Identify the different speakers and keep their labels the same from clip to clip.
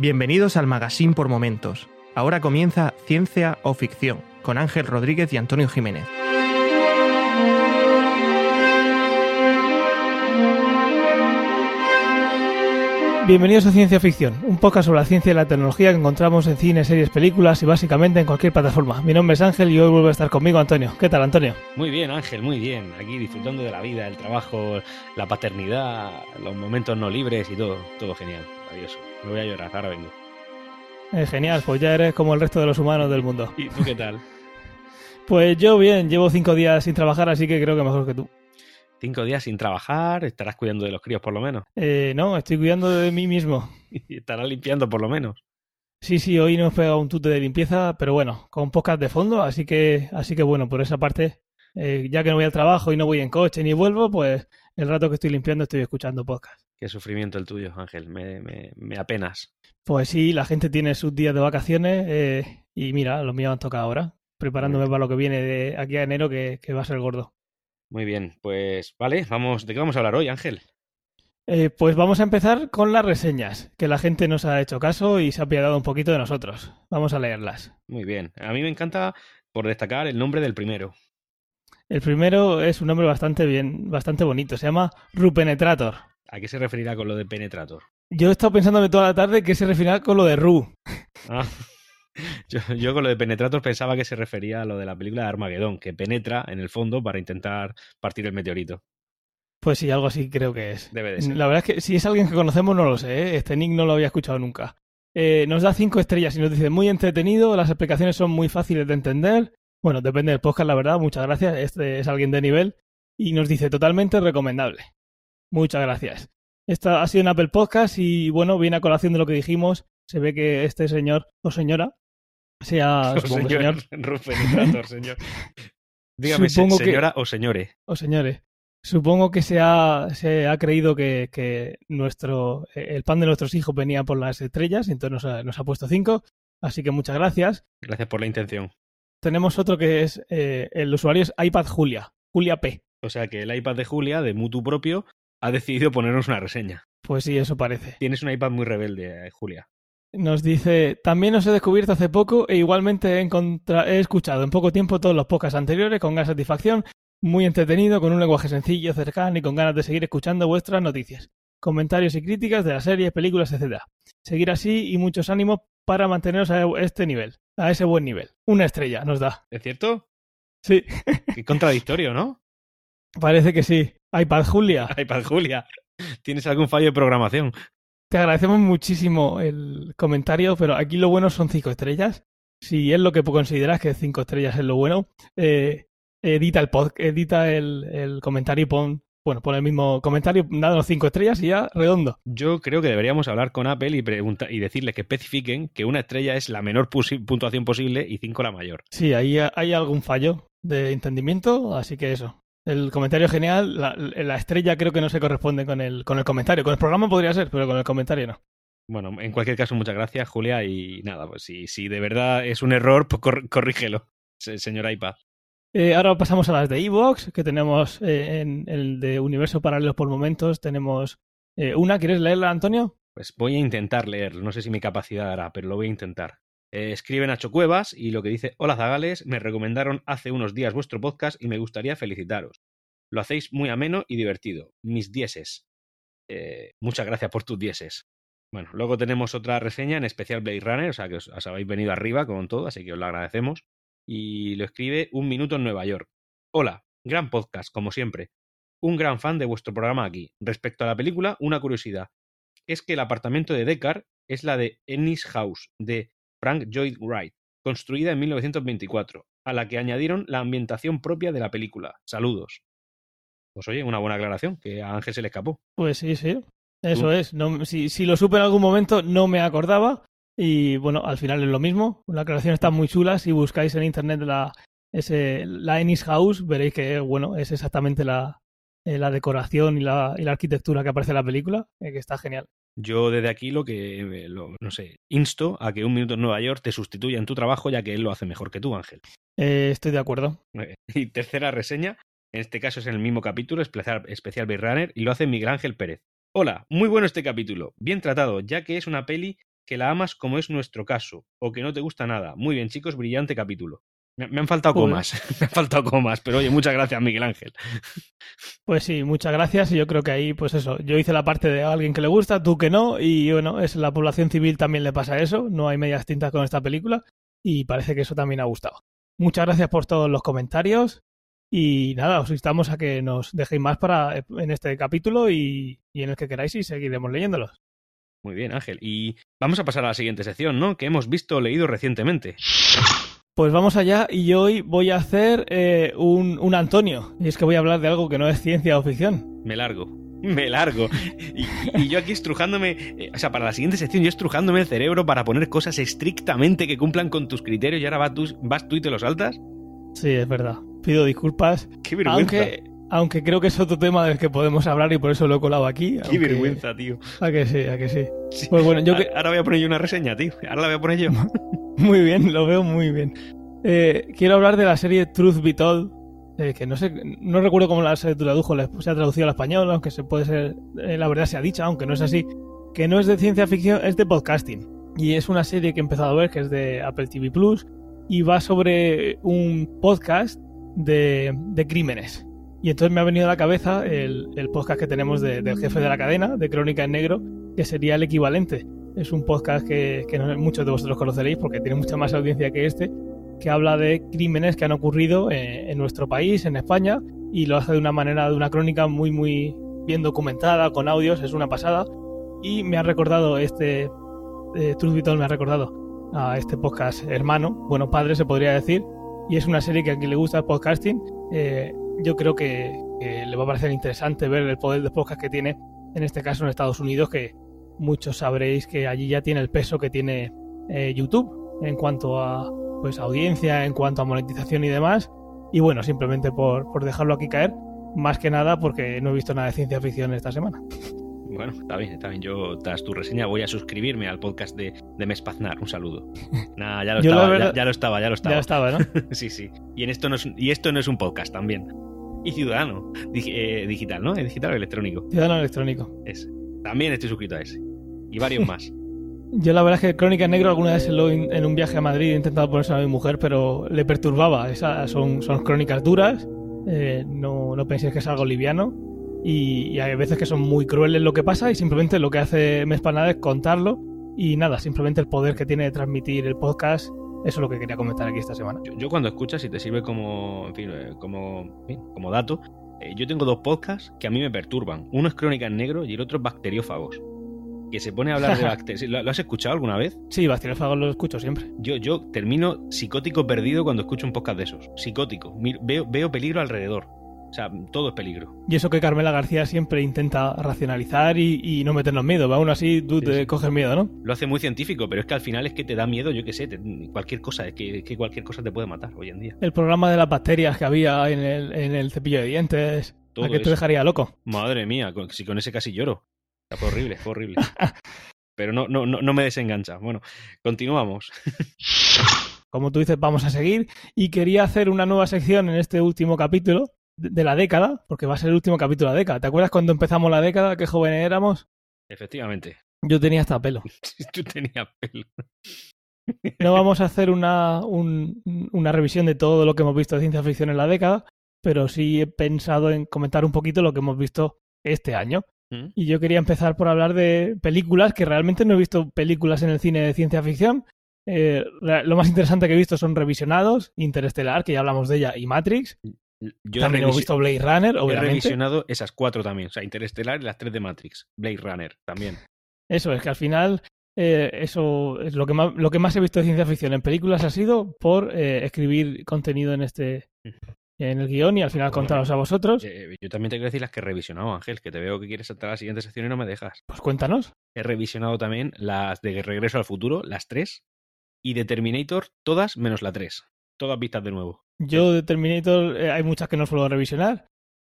Speaker 1: Bienvenidos al Magazine por Momentos. Ahora comienza Ciencia o Ficción con Ángel Rodríguez y Antonio Jiménez.
Speaker 2: Bienvenidos a Ciencia Ficción, un podcast sobre la ciencia y la tecnología que encontramos en cine, series, películas y básicamente en cualquier plataforma. Mi nombre es Ángel y hoy vuelve a estar conmigo Antonio. ¿Qué tal, Antonio?
Speaker 3: Muy bien, Ángel, muy bien. Aquí disfrutando de la vida, el trabajo, la paternidad, los momentos no libres y todo. Todo genial, maravilloso. Me voy a llorar, ahora vengo.
Speaker 2: Eh, genial, pues ya eres como el resto de los humanos del mundo.
Speaker 3: ¿Y tú qué tal?
Speaker 2: Pues yo bien, llevo cinco días sin trabajar, así que creo que mejor que tú.
Speaker 3: Cinco días sin trabajar, estarás cuidando de los críos por lo menos.
Speaker 2: Eh, no, estoy cuidando de mí mismo.
Speaker 3: Y estarás limpiando por lo menos.
Speaker 2: Sí, sí, hoy nos pega un tute de limpieza, pero bueno, con podcast de fondo, así que, así que bueno, por esa parte, eh, ya que no voy al trabajo y no voy en coche ni vuelvo, pues el rato que estoy limpiando estoy escuchando podcast.
Speaker 3: Qué sufrimiento el tuyo, Ángel. Me, me, me apenas.
Speaker 2: Pues sí, la gente tiene sus días de vacaciones eh, y mira, los míos han tocado ahora, preparándome para lo que viene de aquí a enero, que, que va a ser gordo.
Speaker 3: Muy bien, pues vale, vamos, ¿de qué vamos a hablar hoy, Ángel?
Speaker 2: Eh, pues vamos a empezar con las reseñas, que la gente nos ha hecho caso y se ha apiadado un poquito de nosotros. Vamos a leerlas.
Speaker 3: Muy bien. A mí me encanta, por destacar, el nombre del primero.
Speaker 2: El primero es un nombre bastante bien, bastante bonito. Se llama Rupenetrator.
Speaker 3: ¿A qué se referirá con lo de Penetrator?
Speaker 2: Yo he estado pensándome toda la tarde que se referirá con lo de Ru.
Speaker 3: Ah, yo, yo con lo de Penetrator pensaba que se refería a lo de la película de Armagedón, que penetra en el fondo para intentar partir el meteorito.
Speaker 2: Pues sí, algo así creo que es.
Speaker 3: Debe de ser.
Speaker 2: La verdad es que si es alguien que conocemos no lo sé, ¿eh? este nick no lo había escuchado nunca. Eh, nos da cinco estrellas y nos dice muy entretenido, las explicaciones son muy fáciles de entender. Bueno, depende del podcast, la verdad, muchas gracias, este es alguien de nivel. Y nos dice totalmente recomendable. Muchas gracias. Esta ha sido en Apple Podcast y bueno, viene a colación de lo que dijimos. Se ve que este señor o señora sea
Speaker 3: O
Speaker 2: supongo que
Speaker 3: señor. Dígame, se-
Speaker 2: Supongo que-
Speaker 3: señora o señore.
Speaker 2: o señores. Supongo que se ha, se ha creído que, que nuestro, el pan de nuestros hijos venía por las estrellas y entonces nos ha, nos ha puesto cinco. Así que muchas gracias.
Speaker 3: Gracias por la intención.
Speaker 2: Tenemos otro que es, eh, el usuario es iPad Julia, Julia P.
Speaker 3: O sea que el iPad de Julia, de mutu propio, ha decidido ponernos una reseña.
Speaker 2: Pues sí, eso parece.
Speaker 3: Tienes un iPad muy rebelde, eh, Julia.
Speaker 2: Nos dice, también os he descubierto hace poco e igualmente he, he escuchado en poco tiempo todos los podcasts anteriores con gran satisfacción, muy entretenido, con un lenguaje sencillo, cercano y con ganas de seguir escuchando vuestras noticias, comentarios y críticas de las series, películas, etc. Seguir así y muchos ánimos para manteneros a este nivel, a ese buen nivel. Una estrella nos da.
Speaker 3: ¿Es cierto?
Speaker 2: Sí,
Speaker 3: Qué contradictorio, ¿no?
Speaker 2: parece que sí. iPad Julia,
Speaker 3: iPad Julia. ¿Tienes algún fallo de programación?
Speaker 2: te agradecemos muchísimo el comentario, pero aquí lo bueno son cinco estrellas. Si es lo que consideras que cinco estrellas es lo bueno, eh, edita el pod, edita el, el comentario y pon, bueno, pon el mismo comentario, dándonos cinco estrellas y ya redondo.
Speaker 3: Yo creo que deberíamos hablar con Apple y, pregunta- y decirles que especifiquen que una estrella es la menor puntuación posible y cinco la mayor.
Speaker 2: Sí, ahí hay algún fallo de entendimiento, así que eso. El comentario genial, la, la estrella creo que no se corresponde con el, con el comentario. Con el programa podría ser, pero con el comentario no.
Speaker 3: Bueno, en cualquier caso, muchas gracias, Julia. Y nada, pues si, si de verdad es un error, pues cor- corrígelo, se- señor iPad.
Speaker 2: Eh, ahora pasamos a las de Evox, que tenemos eh, en el de Universo Paralelo por momentos. Tenemos eh, una, ¿quieres leerla, Antonio?
Speaker 3: Pues voy a intentar leerlo. No sé si mi capacidad dará, pero lo voy a intentar. Eh, escribe Nacho Cuevas y lo que dice: Hola Zagales, me recomendaron hace unos días vuestro podcast y me gustaría felicitaros. Lo hacéis muy ameno y divertido. Mis dieces. Eh, muchas gracias por tus dieces. Bueno, luego tenemos otra reseña, en especial Blade Runner, o sea que os, habéis venido arriba con todo, así que os lo agradecemos. Y lo escribe Un Minuto en Nueva York. Hola, gran podcast, como siempre. Un gran fan de vuestro programa aquí. Respecto a la película, una curiosidad. Es que el apartamento de Deckard es la de Ennis House, de Frank Lloyd Wright, construida en 1924, a la que añadieron la ambientación propia de la película. Saludos. Pues oye, una buena aclaración, que a Ángel se le escapó.
Speaker 2: Pues sí, sí. Eso es. No, si, si lo supe en algún momento, no me acordaba. Y bueno, al final es lo mismo. La aclaración está muy chula. Si buscáis en internet la, ese, la Ennis House, veréis que bueno, es exactamente la, eh, la decoración y la, y la arquitectura que aparece en la película, eh, que está genial.
Speaker 3: Yo desde aquí lo que, eh, lo- no sé, insto a que un minuto en Nueva York te sustituya en tu trabajo, ya que él lo hace mejor que tú, Ángel.
Speaker 2: Eh, estoy de acuerdo.
Speaker 3: Eh, Y tercera reseña, en este caso es en el mismo capítulo, especial, especial Blade Runner, y lo hace Miguel Ángel Pérez. Hola, muy bueno este capítulo, bien tratado, ya que es una peli que la amas como es nuestro caso, o que no te gusta nada. Muy bien, chicos, brillante capítulo. Me, me han faltado comas, me han faltado comas, pero oye, muchas gracias, Miguel Ángel.
Speaker 2: Pues sí, muchas gracias. Y yo creo que ahí, pues eso, yo hice la parte de alguien que le gusta, tú que no. Y bueno, es la población civil también le pasa eso. No hay medias tintas con esta película. Y parece que eso también ha gustado. Muchas gracias por todos los comentarios. Y nada, os instamos a que nos dejéis más para en este capítulo y, y en el que queráis y seguiremos leyéndolos.
Speaker 3: Muy bien, Ángel. Y vamos a pasar a la siguiente sección, ¿no? Que hemos visto o leído recientemente.
Speaker 2: Pues vamos allá y hoy voy a hacer eh, un, un Antonio. Y es que voy a hablar de algo que no es ciencia o ficción.
Speaker 3: Me largo. Me largo. Y, y yo aquí estrujándome, eh, o sea, para la siguiente sección, yo estrujándome el cerebro para poner cosas estrictamente que cumplan con tus criterios y ahora vas tú, vas tú y te lo saltas.
Speaker 2: Sí, es verdad. Pido disculpas.
Speaker 3: Qué vergüenza.
Speaker 2: Aunque, aunque creo que es otro tema del que podemos hablar y por eso lo he colado aquí.
Speaker 3: Qué
Speaker 2: aunque-
Speaker 3: vergüenza, tío.
Speaker 2: A que sí, a que sí.
Speaker 3: Sí.
Speaker 2: Pues bueno, yo que...
Speaker 3: Ahora voy a poner yo una reseña, tío. Ahora la voy a poner yo.
Speaker 2: Muy bien, lo veo muy bien. Eh, quiero hablar de la serie Truth Be Told, eh, que no sé, no recuerdo cómo la se tradujo, la- se ha traducido al español, aunque se puede ser, eh, la verdad se ha dicho, aunque no es así, que no es de ciencia ficción, es de podcasting. Y es una serie que he empezado a ver, que es de Apple TV Plus, y va sobre un podcast de, crímenes. Y entonces me ha venido a la cabeza el, el podcast que tenemos de- del jefe de la cadena, de Crónica en Negro, que sería el equivalente. Es un podcast que, que muchos de vosotros conoceréis porque tiene mucha más audiencia que este, que habla de crímenes que han ocurrido eh, en nuestro país, en España, y lo hace de una manera, de una crónica muy, muy bien documentada, con audios, es una pasada. Y me ha recordado este, eh, Truth Told me ha recordado a este podcast hermano, bueno, padre se podría decir, y es una serie que a quien le gusta el podcasting, eh, yo creo que, que le va a parecer interesante ver el poder de podcast que tiene, en este caso en Estados Unidos, que muchos sabréis que allí ya tiene el peso que tiene eh, YouTube en cuanto a pues audiencia, en cuanto a monetización y demás. Y bueno, simplemente por, por dejarlo aquí caer, más que nada porque no he visto nada de ciencia ficción esta semana.
Speaker 3: Bueno, está bien, está bien. Yo, tras tu reseña, voy a suscribirme al podcast de, de Mespaznar. Un saludo. Nada, ya lo estaba,
Speaker 2: verdad-
Speaker 3: ya, ya lo estaba, ya lo estaba.
Speaker 2: Ya estaba, ¿no?
Speaker 3: Sí, sí. Y, en esto no es, y esto no es un podcast también. Y ciudadano. Dig- eh, digital, ¿no? ¿Es digital o electrónico?
Speaker 2: Ciudadano electrónico.
Speaker 3: Ese. También estoy suscrito a ese. Y varios más.
Speaker 2: Yo la verdad es que Crónica Negro alguna vez en un viaje a Madrid he intentado ponerse a mi mujer, pero le perturbaba. Esas son, son crónicas duras, eh, no, no penséis que es algo liviano. Y, y hay veces que son muy crueles lo que pasa y simplemente lo que hace Mespanada es contarlo. Y nada, simplemente el poder que tiene de transmitir el podcast, eso es lo que quería comentar aquí esta semana.
Speaker 3: Yo, yo cuando escuchas, y te sirve como, en fin, eh, como, como dato, eh, yo tengo dos podcasts que a mí me perturban. Uno es Crónica en Negro y el otro es Bacteriófagos. Que se pone a hablar de bacterias. ¿Lo, lo has escuchado alguna vez?
Speaker 2: Sí, Bacteriófagos lo escucho siempre.
Speaker 3: Yo, yo termino psicótico perdido cuando escucho un podcast de esos. Psicótico. Veo, veo peligro alrededor. O sea, todo es peligro.
Speaker 2: Y eso que Carmela García siempre intenta racionalizar y, y no meternos miedo. ¿va? Aún así tú
Speaker 3: Sí,
Speaker 2: te
Speaker 3: sí.
Speaker 2: coges miedo, ¿no?
Speaker 3: Lo hace muy científico, pero es que al final es que te da miedo, yo qué sé, te- cualquier cosa, es que, es que cualquier cosa te puede matar hoy en día.
Speaker 2: El programa de las bacterias que había en el, en el cepillo de dientes.
Speaker 3: Todo
Speaker 2: a que te dejaría loco.
Speaker 3: Madre mía, con- si con ese casi lloro. Fue horrible, fue horrible. Pero no, no, no, no me desengancha. Bueno, continuamos.
Speaker 2: Como tú dices, vamos a seguir. Y quería hacer una nueva sección en este último capítulo de, la década, porque va a ser el último capítulo de la década. ¿Te acuerdas cuando empezamos la década? Qué jóvenes éramos.
Speaker 3: Efectivamente.
Speaker 2: Yo tenía hasta pelo.
Speaker 3: Tú tenías pelo.
Speaker 2: No vamos a hacer una, un- una revisión de todo lo que hemos visto de ciencia ficción en la década, pero sí he pensado en comentar un poquito lo que hemos visto este año.
Speaker 3: ¿Mm?
Speaker 2: Y yo quería empezar por hablar de películas, que realmente no he visto películas en el cine de ciencia ficción. Eh, lo más interesante que he visto son Revisionados, Interestelar, que ya hablamos de ella, y Matrix.
Speaker 3: Yo he,
Speaker 2: También
Speaker 3: revisi-
Speaker 2: visto Blade Runner,
Speaker 3: he
Speaker 2: obviamente.
Speaker 3: revisionado esas cuatro también. O sea, Interestelar y las tres de Matrix. Blade Runner también.
Speaker 2: Eso es que al final eh, eso es lo que más lo que más he visto de ciencia ficción en películas ha sido por eh, escribir contenido en este en el guion y al final contaros a vosotros.
Speaker 3: Eh, yo también tengo que decir las que he revisionado, Ángel, que te veo que quieres saltar a la siguiente sección y no me dejas.
Speaker 2: Pues cuéntanos.
Speaker 3: He revisionado también las de Regreso al Futuro, las tres. Y de Terminator, todas menos la tres. Todas vistas de nuevo.
Speaker 2: Yo de Terminator eh, hay muchas que no suelo revisionar,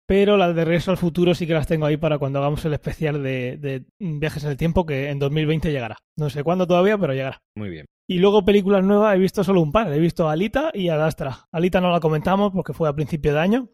Speaker 2: pero las de Regreso al Futuro sí que las tengo ahí para cuando hagamos el especial de, de viajes en el tiempo que en 2020 llegará. No sé cuándo todavía, pero llegará.
Speaker 3: Muy bien.
Speaker 2: Y luego películas nuevas he visto solo un par. He visto Alita y Adastra. Alita no la comentamos porque fue a principio de año,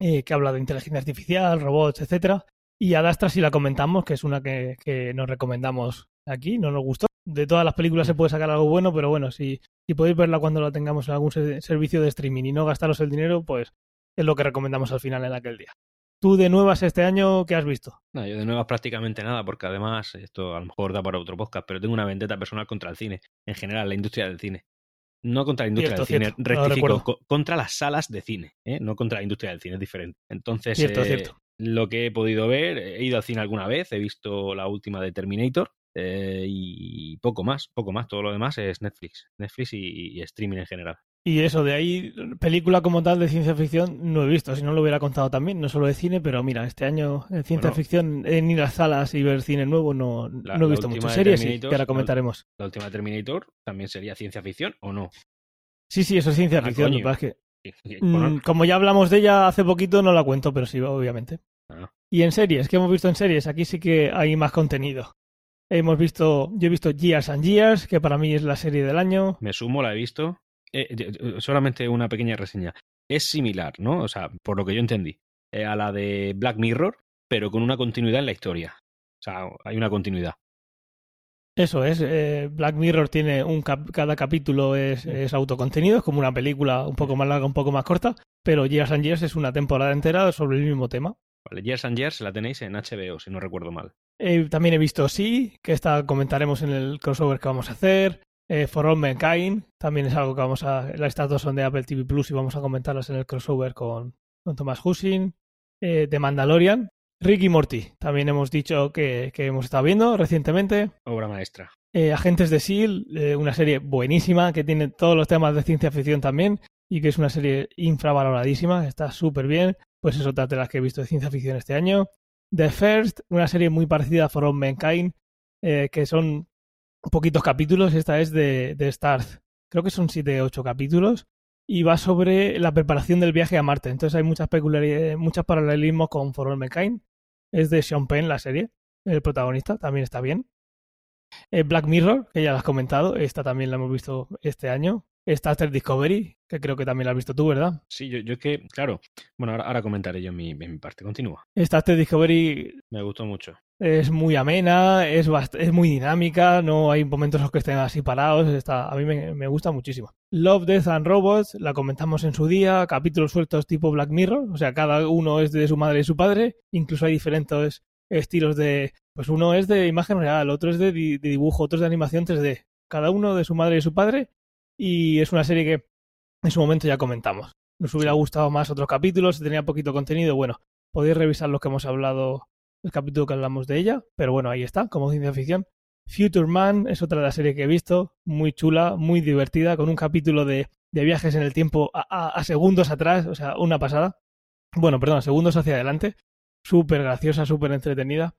Speaker 2: eh, que habla de inteligencia artificial, robots, etcétera. Y Adastra sí la comentamos, que es una que, que nos recomendamos aquí, no nos gustó. de todas las películas se puede sacar algo bueno, pero bueno, si, si podéis verla cuando la tengamos en algún servicio de streaming y no gastaros el dinero, pues es lo que recomendamos al final en aquel día. ¿Tú de nuevas este año qué has visto?
Speaker 3: No, yo de nuevas prácticamente nada, porque además, esto a lo mejor da para otro podcast, pero tengo una vendetta personal contra el cine, en general, la industria del cine. No contra la industria del cine, rectifico, contra las salas de cine, ¿eh? no contra la industria del cine, es diferente. Entonces,
Speaker 2: cierto, cierto.
Speaker 3: lo que he podido ver, he ido al cine alguna vez, he visto la última de Terminator, eh, y poco más, poco más. Todo lo demás es Netflix, Netflix y, streaming en general.
Speaker 2: Y eso, de ahí, película como tal de ciencia ficción no he visto, si no lo hubiera contado también, no solo de cine, pero mira, este año en ciencia ficción, en ir a salas y ver cine nuevo, no, no he visto muchas series, que ahora comentaremos.
Speaker 3: La, última Terminator también sería ciencia ficción o no?
Speaker 2: Sí, sí, eso es ciencia ah, ficción. que, mm, como ya hablamos de ella hace poquito, no la cuento, pero sí, obviamente. Ah. Y en series, ¿qué hemos visto en series? Aquí sí que hay más contenido. Hemos visto, yo he visto Years and Years, que para mí es la serie del año.
Speaker 3: Me sumo, la he visto. Eh, eh, solamente una pequeña reseña. Es similar, ¿no? O sea, por lo que yo entendí, eh, a la de Black Mirror, pero con una continuidad en la historia. O sea, hay una continuidad.
Speaker 2: Eso es, Black Mirror tiene un cada capítulo es, es, autocontenido, es como una película un poco más larga, un poco más corta, pero Years and Years es una temporada entera sobre el mismo tema.
Speaker 3: Vale, Years and Years la tenéis en HBO, si no recuerdo mal.
Speaker 2: Eh, también he visto Sí, que esta comentaremos en el crossover que vamos a hacer. Eh, For All Mankind, también es algo que vamos a. Las estas son de Apple TV Plus y vamos a comentarlas en el crossover con, con Thomas Hussing. Eh, de Mandalorian. Ricky Morty, también hemos dicho que, que, hemos estado viendo recientemente.
Speaker 3: Obra maestra.
Speaker 2: Eh, Agentes de S.H.I.E.L.D., una serie buenísima que tiene todos los temas de ciencia ficción también y que es una serie infravaloradísima, está súper bien. Pues es otra de las que he visto de ciencia ficción este año. The First, una serie muy parecida a For All Mankind, eh, que son poquitos capítulos. Esta es de, de Starz. Creo que son 7 o 8 capítulos. Y va sobre la preparación del viaje a Marte. Entonces hay muchas peculiaridades, muchos paralelismos con For All Mankind. Es de Sean Penn la serie, el protagonista, también está bien. Eh, Black Mirror, que ya la has comentado, esta también la hemos visto este año. Trek Discovery, que creo que también la has visto tú, ¿verdad?
Speaker 3: Sí, yo, yo es que, claro, bueno, ahora, comentaré yo mi, mi parte, continúa.
Speaker 2: Trek Discovery...
Speaker 3: Me gustó mucho.
Speaker 2: Es muy amena, es, es muy dinámica, no hay momentos en los que estén así parados, está, a mí me, gusta muchísimo. Love, Death and Robots, la comentamos en su día, capítulos sueltos tipo Black Mirror, o sea, cada uno es de su madre y su padre, incluso hay diferentes estilos de... Pues uno es de imagen real, otro es de, dibujo, otro es de animación 3D, cada uno de su madre y su padre y es una serie que en su momento ya comentamos. Nos hubiera gustado más otros capítulos, tenía poquito contenido. Bueno, podéis revisar lo que hemos hablado, el capítulo que hablamos de ella, pero bueno, ahí está, como ciencia ficción. Future Man es otra de las series que he visto, muy chula, muy divertida, con un capítulo de, de viajes en el tiempo a, a, segundos atrás, o sea, una pasada. Bueno, perdón, segundos hacia adelante. Súper graciosa, súper entretenida.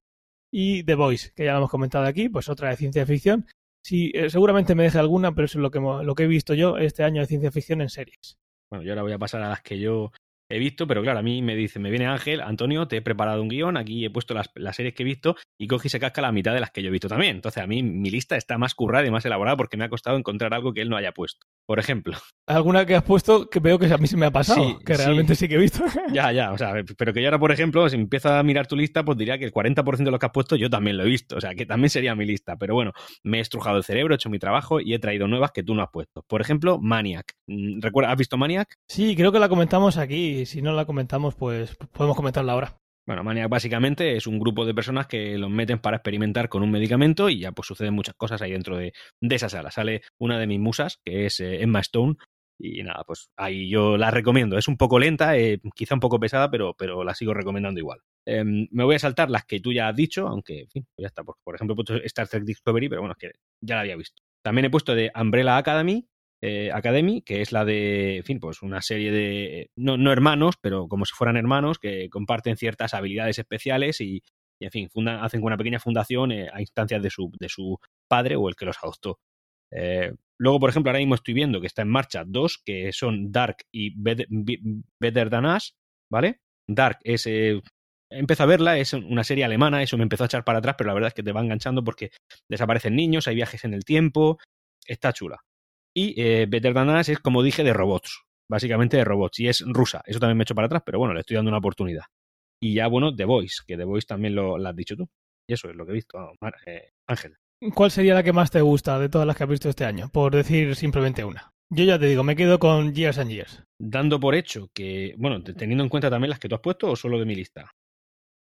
Speaker 2: Y The Voice, que ya lo hemos comentado aquí, pues otra de ciencia ficción, Sí, eh, seguramente me deje alguna, pero eso es lo que, lo que he visto yo este año de ciencia ficción en series.
Speaker 3: Bueno, yo ahora voy a pasar a las que yo he visto, pero claro, a mí me dice, me viene Ángel, Antonio, te he preparado un guion, aquí he puesto las, las, series que he visto y coge y se casca la mitad de las que yo he visto también. Entonces a mí mi lista está más currada y más elaborada porque me ha costado encontrar algo que él no haya puesto. Por ejemplo.
Speaker 2: Alguna que has puesto que veo que a mí se me ha pasado, que realmente sí. que he visto.
Speaker 3: ya, ya, o sea, pero que yo ahora, por ejemplo, si empiezo a mirar tu lista, pues diría que el 40% de lo que has puesto yo también lo he visto, o sea, que también sería mi lista. Pero bueno, me he estrujado el cerebro, he hecho mi trabajo y he traído nuevas que tú no has puesto. Por ejemplo, Maniac. Mm, ¿Recuerda, ¿Has visto Maniac?
Speaker 2: Sí, creo que la comentamos aquí. Si no la comentamos, pues podemos comentarla ahora.
Speaker 3: Bueno, Maniac básicamente es un grupo de personas que los meten para experimentar con un medicamento y ya pues suceden muchas cosas ahí dentro de, de esa sala. Sale una de mis musas, que es eh, Emma Stone, y nada, pues ahí yo la recomiendo. Es un poco lenta, eh, quizá un poco pesada, pero, pero la sigo recomendando igual. Eh, me voy a saltar las que tú ya has dicho, aunque, en fin, pues ya está. Por, por ejemplo, he puesto Star Trek Discovery, pero bueno, es que ya la había visto. También he puesto de Umbrella Academy, eh, Academy, que es la de, en fin, pues una serie de, no, no, hermanos, pero como si fueran hermanos, que comparten ciertas habilidades especiales y, y en fin, fundan, hacen una pequeña fundación eh, a instancias de su, de su padre o el que los adoptó. Eh, luego, por ejemplo, ahora mismo estoy viendo que está en marcha dos, que son Dark y Better, Better Than Us, ¿vale? Dark es... Empecé a verla, es una serie alemana, eso me empezó a echar para atrás, pero la verdad es que te va enganchando porque desaparecen niños, hay viajes en el tiempo, está chula. Y eh, Better Than Us es, como dije, de robots, básicamente de robots, y es rusa, eso también me echo para atrás, pero bueno, le estoy dando una oportunidad. Y ya, bueno, The Voice, que The Voice también lo, lo has dicho tú. Y eso es lo que he visto, eh, Ángel.
Speaker 2: ¿cuál sería la que más te gusta de todas las que has visto este año? Por decir simplemente una. Yo ya te digo, me quedo con Years and Years.
Speaker 3: Dando por hecho que, bueno, teniendo en cuenta también las que tú has puesto o solo de mi lista.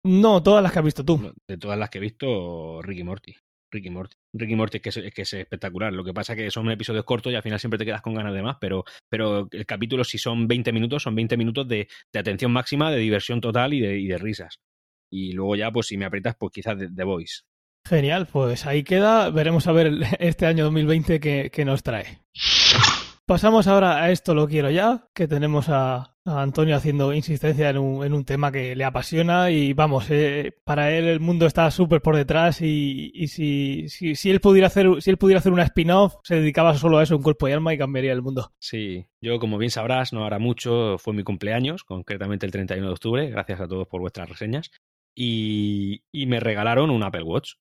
Speaker 2: No, todas las que has visto tú.
Speaker 3: De todas las que he visto, Ricky Morty. Ricky Morty. Ricky Morty que es, que es espectacular. Lo que pasa es que son episodios cortos y al final siempre te quedas con ganas de más, pero, pero el capítulo, si son 20 minutos, son 20 minutos de, de atención máxima, de diversión total y de, y de, risas. Y luego ya, pues si me aprietas, pues quizás The Voice.
Speaker 2: Genial, pues ahí queda. Veremos a ver este año 2020 qué, qué nos trae. Pasamos ahora a esto lo quiero ya, que tenemos a, Antonio haciendo insistencia en un, un, tema que le apasiona y vamos, eh, para él el mundo está súper por detrás y, si, él pudiera hacer si él pudiera hacer una spin-off se dedicaba solo a eso en cuerpo y alma y cambiaría el mundo.
Speaker 3: Sí, yo como bien sabrás no hará mucho, fue mi cumpleaños, concretamente el 31 de octubre, gracias a todos por vuestras reseñas y, y me regalaron un Apple Watch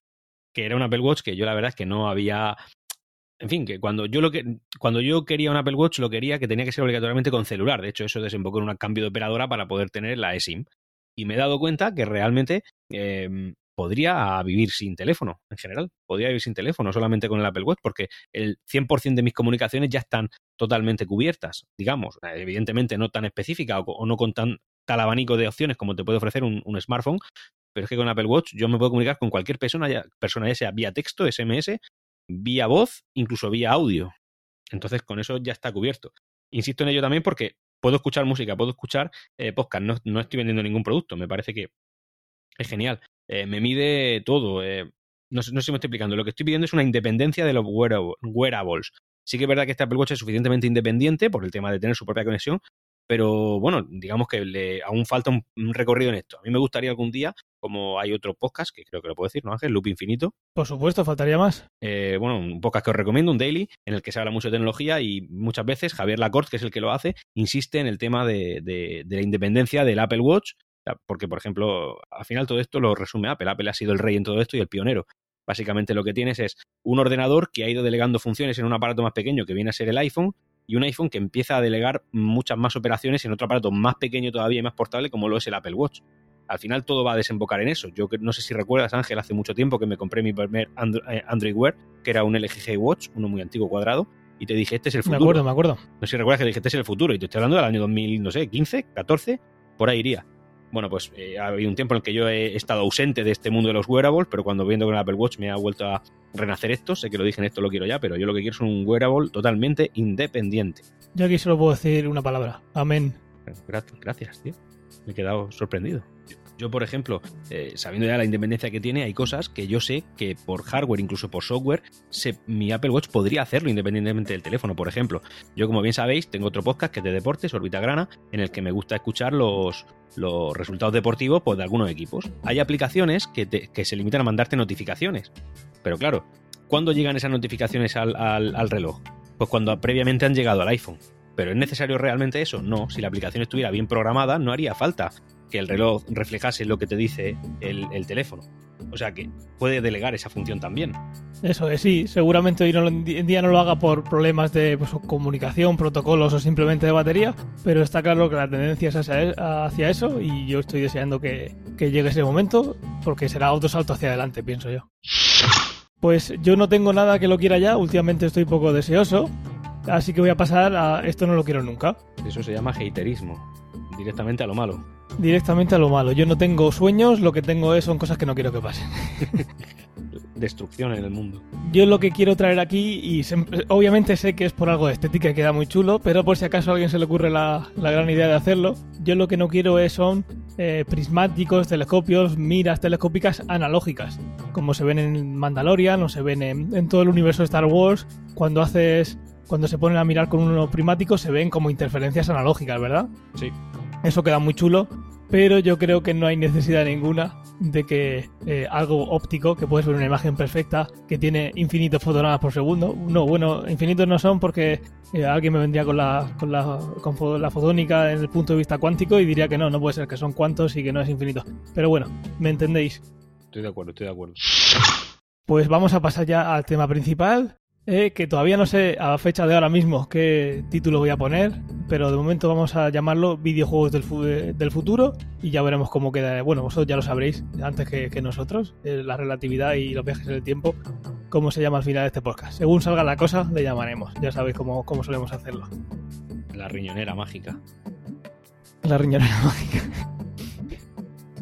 Speaker 3: que era un Apple Watch que yo la verdad es que no había en fin, que cuando yo lo que cuando yo quería un Apple Watch lo quería que tenía que ser obligatoriamente con celular. De hecho, eso desembocó en un cambio de operadora para poder tener la eSIM. Y me he dado cuenta que realmente eh, podría vivir sin teléfono, en general. Podría vivir sin teléfono, solamente con el Apple Watch, porque el 100% de mis comunicaciones ya están totalmente cubiertas, digamos. Evidentemente no tan específica o, o no con tan tal abanico de opciones como te puede ofrecer un, un, smartphone, pero es que con Apple Watch yo me puedo comunicar con cualquier persona, ya, persona ya sea vía texto, SMS vía voz, incluso vía audio. Entonces, con eso ya está cubierto. Insisto en ello también porque puedo escuchar música, puedo escuchar eh, podcast, no, no, estoy vendiendo ningún producto, me parece que es genial. Eh, me mide todo. Eh, no, no sé si me estoy explicando. Lo que estoy pidiendo es una independencia de los wearables. Sí que es verdad que este Apple Watch es suficientemente independiente por el tema de tener su propia conexión, pero bueno, digamos que le, aún falta un, un, recorrido en esto. A mí me gustaría algún día, como hay otro podcast, que creo que lo puedo decir, ¿no, Ángel? Loop Infinito.
Speaker 2: Por supuesto, faltaría más.
Speaker 3: Eh, bueno, un podcast que os recomiendo, un daily, en el que se habla mucho de tecnología y muchas veces Javier Lacorte, que es el que lo hace, insiste en el tema de, de, de la independencia del Apple Watch, porque, por ejemplo, al final todo esto lo resume Apple. Apple ha sido el rey en todo esto y el pionero. Básicamente lo que tienes es un ordenador que ha ido delegando funciones en un aparato más pequeño que viene a ser el iPhone y un iPhone que empieza a delegar muchas más operaciones en otro aparato más pequeño todavía y más portable como lo es el Apple Watch. Al final todo va a desembocar en eso. Yo no sé si recuerdas, Ángel, hace mucho tiempo que me compré mi primer Android Wear, que era un LG Watch, uno muy antiguo cuadrado, y te dije, este es el futuro.
Speaker 2: Me acuerdo, me acuerdo.
Speaker 3: No sé si recuerdas que te dije, este es el futuro, y te estoy hablando del año 2000, no sé, 15, 14, por ahí iría. Bueno, pues eh, ha habido un tiempo en el que yo he estado ausente de este mundo de los wearables, pero cuando viendo con el Apple Watch me ha vuelto a renacer esto. Sé que lo dije en esto, lo quiero ya, pero yo lo que quiero es un wearable totalmente independiente.
Speaker 2: Yo aquí solo puedo decir una palabra. Amén.
Speaker 3: Gracias, tío. Me he quedado sorprendido. Yo, por ejemplo, eh, sabiendo ya la independencia que tiene, hay cosas que yo sé que por hardware, incluso por software, mi Apple Watch podría hacerlo independientemente del teléfono. Por ejemplo, yo, como bien sabéis, tengo otro podcast que es de deportes, Orbita Grana, en el que me gusta escuchar los, resultados deportivos pues, de algunos equipos. Hay aplicaciones que, se limitan a mandarte notificaciones. Pero claro, ¿cuándo llegan esas notificaciones al, al reloj? Pues cuando previamente han llegado al iPhone. ¿Pero es necesario realmente eso? No, si la aplicación estuviera bien programada, no haría falta que el reloj reflejase lo que te dice el, el, teléfono. O sea que puede delegar esa función también.
Speaker 2: Eso es, sí, seguramente hoy en día no lo haga por problemas de pues, comunicación, protocolos o simplemente de batería, pero está claro que la tendencia es hacia, hacia eso y yo estoy deseando que llegue ese momento porque será otro salto hacia adelante, pienso yo. Pues yo no tengo nada que lo quiera ya, últimamente estoy poco deseoso, así que voy a pasar a esto no lo quiero nunca.
Speaker 3: Eso se llama haterismo, directamente a lo malo.
Speaker 2: Directamente a lo malo. Yo no tengo sueños, lo que tengo es, son cosas que no quiero que pasen.
Speaker 3: Destrucción en el mundo.
Speaker 2: Yo lo que quiero traer aquí, y obviamente sé que es por algo de estética y queda muy chulo, pero por si acaso a alguien se le ocurre la, la gran idea de hacerlo, yo lo que no quiero es son eh, prismáticos, telescopios, miras telescópicas analógicas, como se ven en Mandalorian o se ven en, en todo el universo de Star Wars, cuando haces cuando se ponen a mirar con uno primático se ven como interferencias analógicas, ¿verdad?
Speaker 3: Sí.
Speaker 2: Eso queda muy chulo, pero yo creo que no hay necesidad ninguna de que eh, algo óptico, que puedes ver una imagen perfecta, que tiene infinitos fotogramas por segundo. No, bueno, infinitos no son porque eh, alguien me vendría con la, con, la, con la fotónica en el punto de vista cuántico y diría que no, no puede ser que son cuantos y que no es infinito. Pero bueno, ¿me entendéis?
Speaker 3: Estoy de acuerdo, estoy de acuerdo.
Speaker 2: Pues vamos a pasar ya al tema principal, eh, que todavía no sé a fecha de ahora mismo qué título voy a poner, pero de momento vamos a llamarlo videojuegos del, fu del futuro y ya veremos cómo queda. Bueno, vosotros ya lo sabréis antes que, que nosotros, eh, la relatividad y los viajes en el tiempo. cómo se llama al final de este podcast. Según salga la cosa, le llamaremos. Ya sabéis cómo, cómo solemos hacerlo.
Speaker 3: La riñonera mágica.
Speaker 2: La riñonera mágica.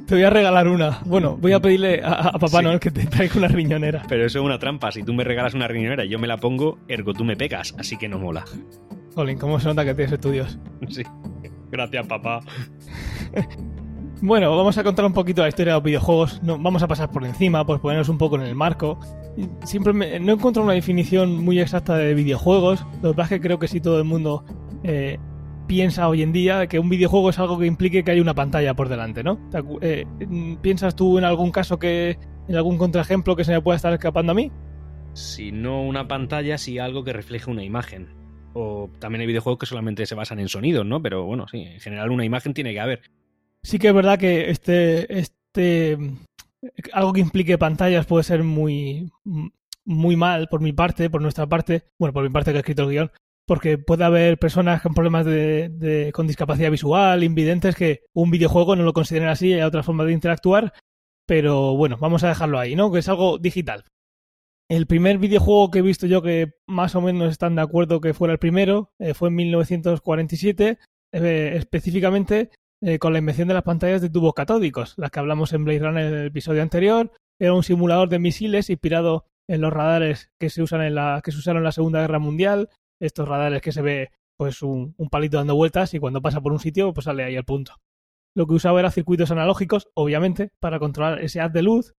Speaker 2: Te voy a regalar una. Bueno, voy a pedirle a, a Papá
Speaker 3: Sí.
Speaker 2: Noel que te traiga una riñonera.
Speaker 3: Pero eso es una trampa. Si tú me regalas una riñonera y yo me la pongo, ergo tú me pegas. Así que no mola.
Speaker 2: Colin, ¿cómo se nota que tienes estudios?
Speaker 3: Sí. Gracias, papá.
Speaker 2: Bueno, vamos a contar un poquito la historia de los videojuegos. No, vamos a pasar por encima, pues ponernos un poco en el marco. Siempre me- no encuentro una definición muy exacta de videojuegos. Lo que pasa es que creo que sí todo el mundo eh, piensa hoy en día que un videojuego es algo que implique que hay una pantalla por delante, ¿no? ¿Te acu- eh, mm, ¿Piensas tú en algún caso que, en algún contraejemplo que se me pueda estar escapando a mí?
Speaker 3: Si no una pantalla, sí algo que refleje una imagen. O también hay videojuegos que solamente se basan en sonidos, ¿no? Pero bueno, sí, en general una imagen tiene que haber.
Speaker 2: Sí que es verdad que este, este algo que implique pantallas puede ser muy, muy mal por mi parte, por nuestra parte, bueno, por mi parte que he escrito el guion, porque puede haber personas con problemas de, de- con discapacidad visual, invidentes, que un videojuego no lo consideren así, hay otra forma de interactuar, pero bueno, vamos a dejarlo ahí, ¿no? Que es algo digital. El primer videojuego que he visto yo que más o menos están de acuerdo que fuera el primero eh, fue en 1947, eh, específicamente eh, con la invención de las pantallas de tubos catódicos, las que hablamos en Blade Runner en el episodio anterior. Era un simulador de misiles inspirado en los radares que se usan en la que se usaron en la Segunda Guerra Mundial. Estos radares que se ve pues un, palito dando vueltas y cuando pasa por un sitio pues sale ahí el punto. Lo que usaba era circuitos analógicos, obviamente, para controlar ese haz de luz,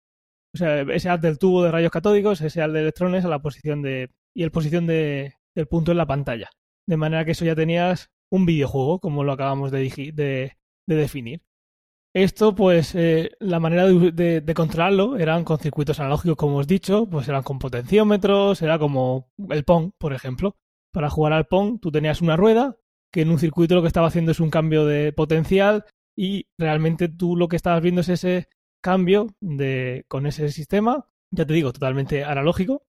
Speaker 2: o sea, ese haz del tubo de rayos catódicos, ese haz de electrones a la posición de y el posición de, del punto en la pantalla. De manera que eso ya tenías un videojuego, como lo acabamos de, de, de definir. Esto, pues, eh, la manera de controlarlo eran con circuitos analógicos, como os he dicho, pues eran con potenciómetros, era como el Pong, por ejemplo. Para jugar al Pong, tú tenías una rueda, que en un circuito lo que estaba haciendo es un cambio de potencial, y realmente tú lo que estabas viendo es ese cambio de, con ese sistema, ya te digo, totalmente analógico.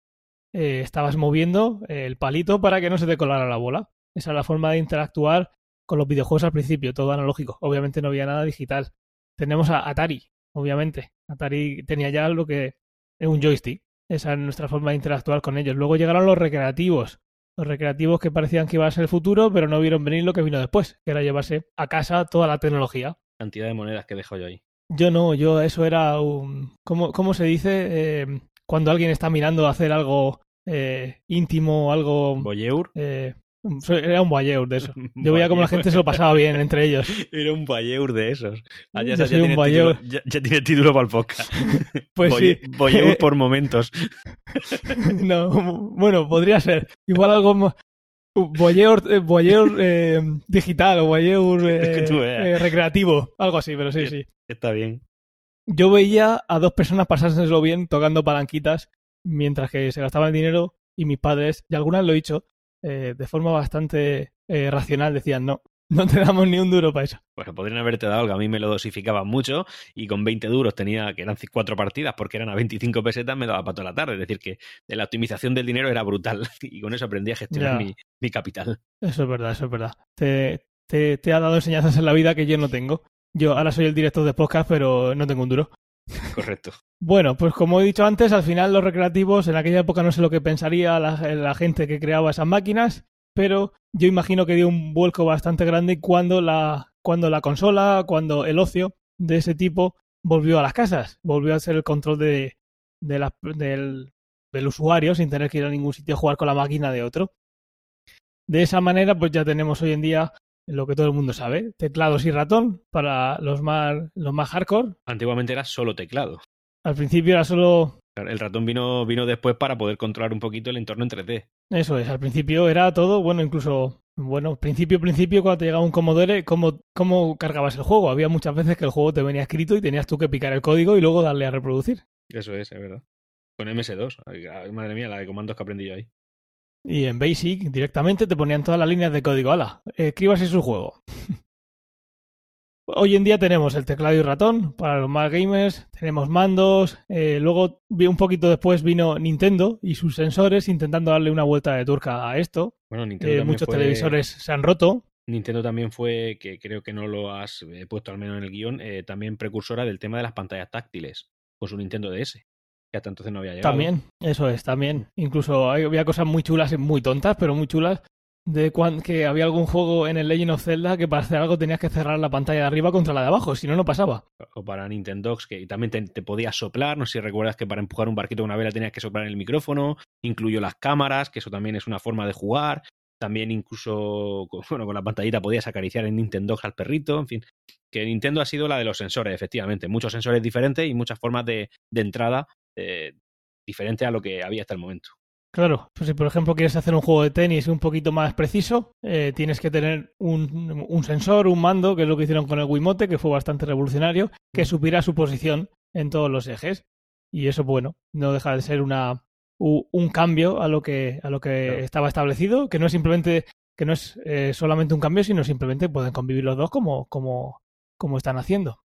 Speaker 2: eh, estabas moviendo el palito para que no se te colara la bola. Esa es la forma de interactuar con los videojuegos al principio, todo analógico. Obviamente no había nada digital. Tenemos a Atari, obviamente. Atari tenía ya lo que es un joystick. Esa es nuestra forma de interactuar con ellos. Luego llegaron los recreativos. Los recreativos que parecían que iba a ser el futuro, pero no vieron venir lo que vino después, que era llevarse a casa toda la tecnología.
Speaker 3: Cantidad de monedas que dejo yo ahí.
Speaker 2: Yo no, yo eso era un... ¿Cómo, cómo se dice? Eh, cuando alguien está mirando a hacer algo eh, íntimo, algo...
Speaker 3: Boyeur.
Speaker 2: Eh, era un voyeur de eso. Yo veía como la gente se lo pasaba bien entre ellos.
Speaker 3: Era un boyeur de esos. Ah, ya, tiene
Speaker 2: voyeur.
Speaker 3: título, ya, ya tiene título para el podcast.
Speaker 2: Pues sí.
Speaker 3: Boyeur por momentos.
Speaker 2: No, bueno, podría ser. Igual algo más... Voyeur, eh, voyeur, eh, digital o voyeur eh,
Speaker 3: Es que
Speaker 2: recreativo. Algo así, pero sí, sí.
Speaker 3: Está bien.
Speaker 2: Yo veía a dos personas pasárselo bien tocando palanquitas mientras que se gastaban el dinero y mis padres, y algunas lo he dicho, eh, de forma bastante eh, racional decían no, no te damos ni un duro para eso.
Speaker 3: Pues podrían haberte dado algo. A mí me lo dosificaban mucho y con 20 duros tenía que eran cuatro partidas porque eran a 25 pesetas, me daba para toda la tarde. Es decir, que la optimización del dinero era brutal y con eso aprendí a gestionar mi, mi capital.
Speaker 2: Eso es verdad, eso es verdad. Te, te, te ha dado enseñanzas en la vida que yo no tengo. Yo ahora soy el director de podcast, pero no tengo un duro.
Speaker 3: Correcto.
Speaker 2: Bueno, pues como he dicho antes, al final los recreativos en aquella época no sé lo que pensaría la, gente que creaba esas máquinas, pero yo imagino que dio un vuelco bastante grande cuando la, cuando la consola, cuando el ocio de ese tipo volvió a las casas, volvió a ser el control de, de del, del usuario sin tener que ir a ningún sitio a jugar con la máquina de otro. De esa manera, pues ya tenemos hoy en día lo que todo el mundo sabe, teclados y ratón para los más, los más hardcore.
Speaker 3: Antiguamente era solo teclado.
Speaker 2: Al principio era solo
Speaker 3: El ratón vino, vino después para poder controlar un poquito el entorno en 3D.
Speaker 2: Eso es, al principio era todo, bueno, incluso, bueno, principio, principio, cuando te llegaba un Commodore, ¿cómo, ¿cómo cargabas el juego? Había muchas veces que el juego te venía escrito y tenías tú que picar el código y luego darle a reproducir.
Speaker 3: Eso es, es verdad. Con MS2. Ay, Madre mía, la de comandos que aprendí yo ahí.
Speaker 2: Y en Basic directamente te ponían todas las líneas de código. ¡Hala! Escríbase su juego. Hoy en día tenemos el teclado y ratón para los más gamers, tenemos mandos, eh, luego un poquito después vino Nintendo y sus sensores intentando darle una vuelta de turca a esto.
Speaker 3: Bueno, Nintendo
Speaker 2: Eh,
Speaker 3: también
Speaker 2: muchos
Speaker 3: fue-
Speaker 2: televisores se han roto,
Speaker 3: Nintendo también fue, que creo que no lo has eh, puesto al menos en el guion, eh, también precursora del tema de las pantallas táctiles con su Nintendo DS. Que hasta entonces no había llegado.
Speaker 2: También, eso es, también. Incluso había cosas muy chulas, y muy tontas, pero muy chulas, de cuan- que había algún juego en el Legend of Zelda que para hacer algo tenías que cerrar la pantalla de arriba contra la de abajo, si no, no pasaba.
Speaker 3: O para Nintendo, que también te, te podías soplar. No sé si recuerdas que para empujar un barquito con una vela tenías que soplar en el micrófono. Incluyó las cámaras, que eso también es una forma de jugar. También incluso con, bueno, con la pantallita podías acariciar en Nintendo al perrito. En fin, que Nintendo ha sido la de los sensores, efectivamente. Muchos sensores diferentes y muchas formas de, de entrada eh, diferentes a lo que había hasta el momento.
Speaker 2: Claro, pues si por ejemplo quieres hacer un juego de tenis un poquito más preciso, eh, tienes que tener un, un sensor, un mando, que es lo que hicieron con el Wiimote, que fue bastante revolucionario, que supiera su posición en todos los ejes. Y eso, bueno, no deja de ser una un cambio a lo que a lo que
Speaker 3: Claro.
Speaker 2: estaba establecido, que no es simplemente que no es eh, solamente un cambio, sino simplemente pueden convivir los dos como como como están haciendo.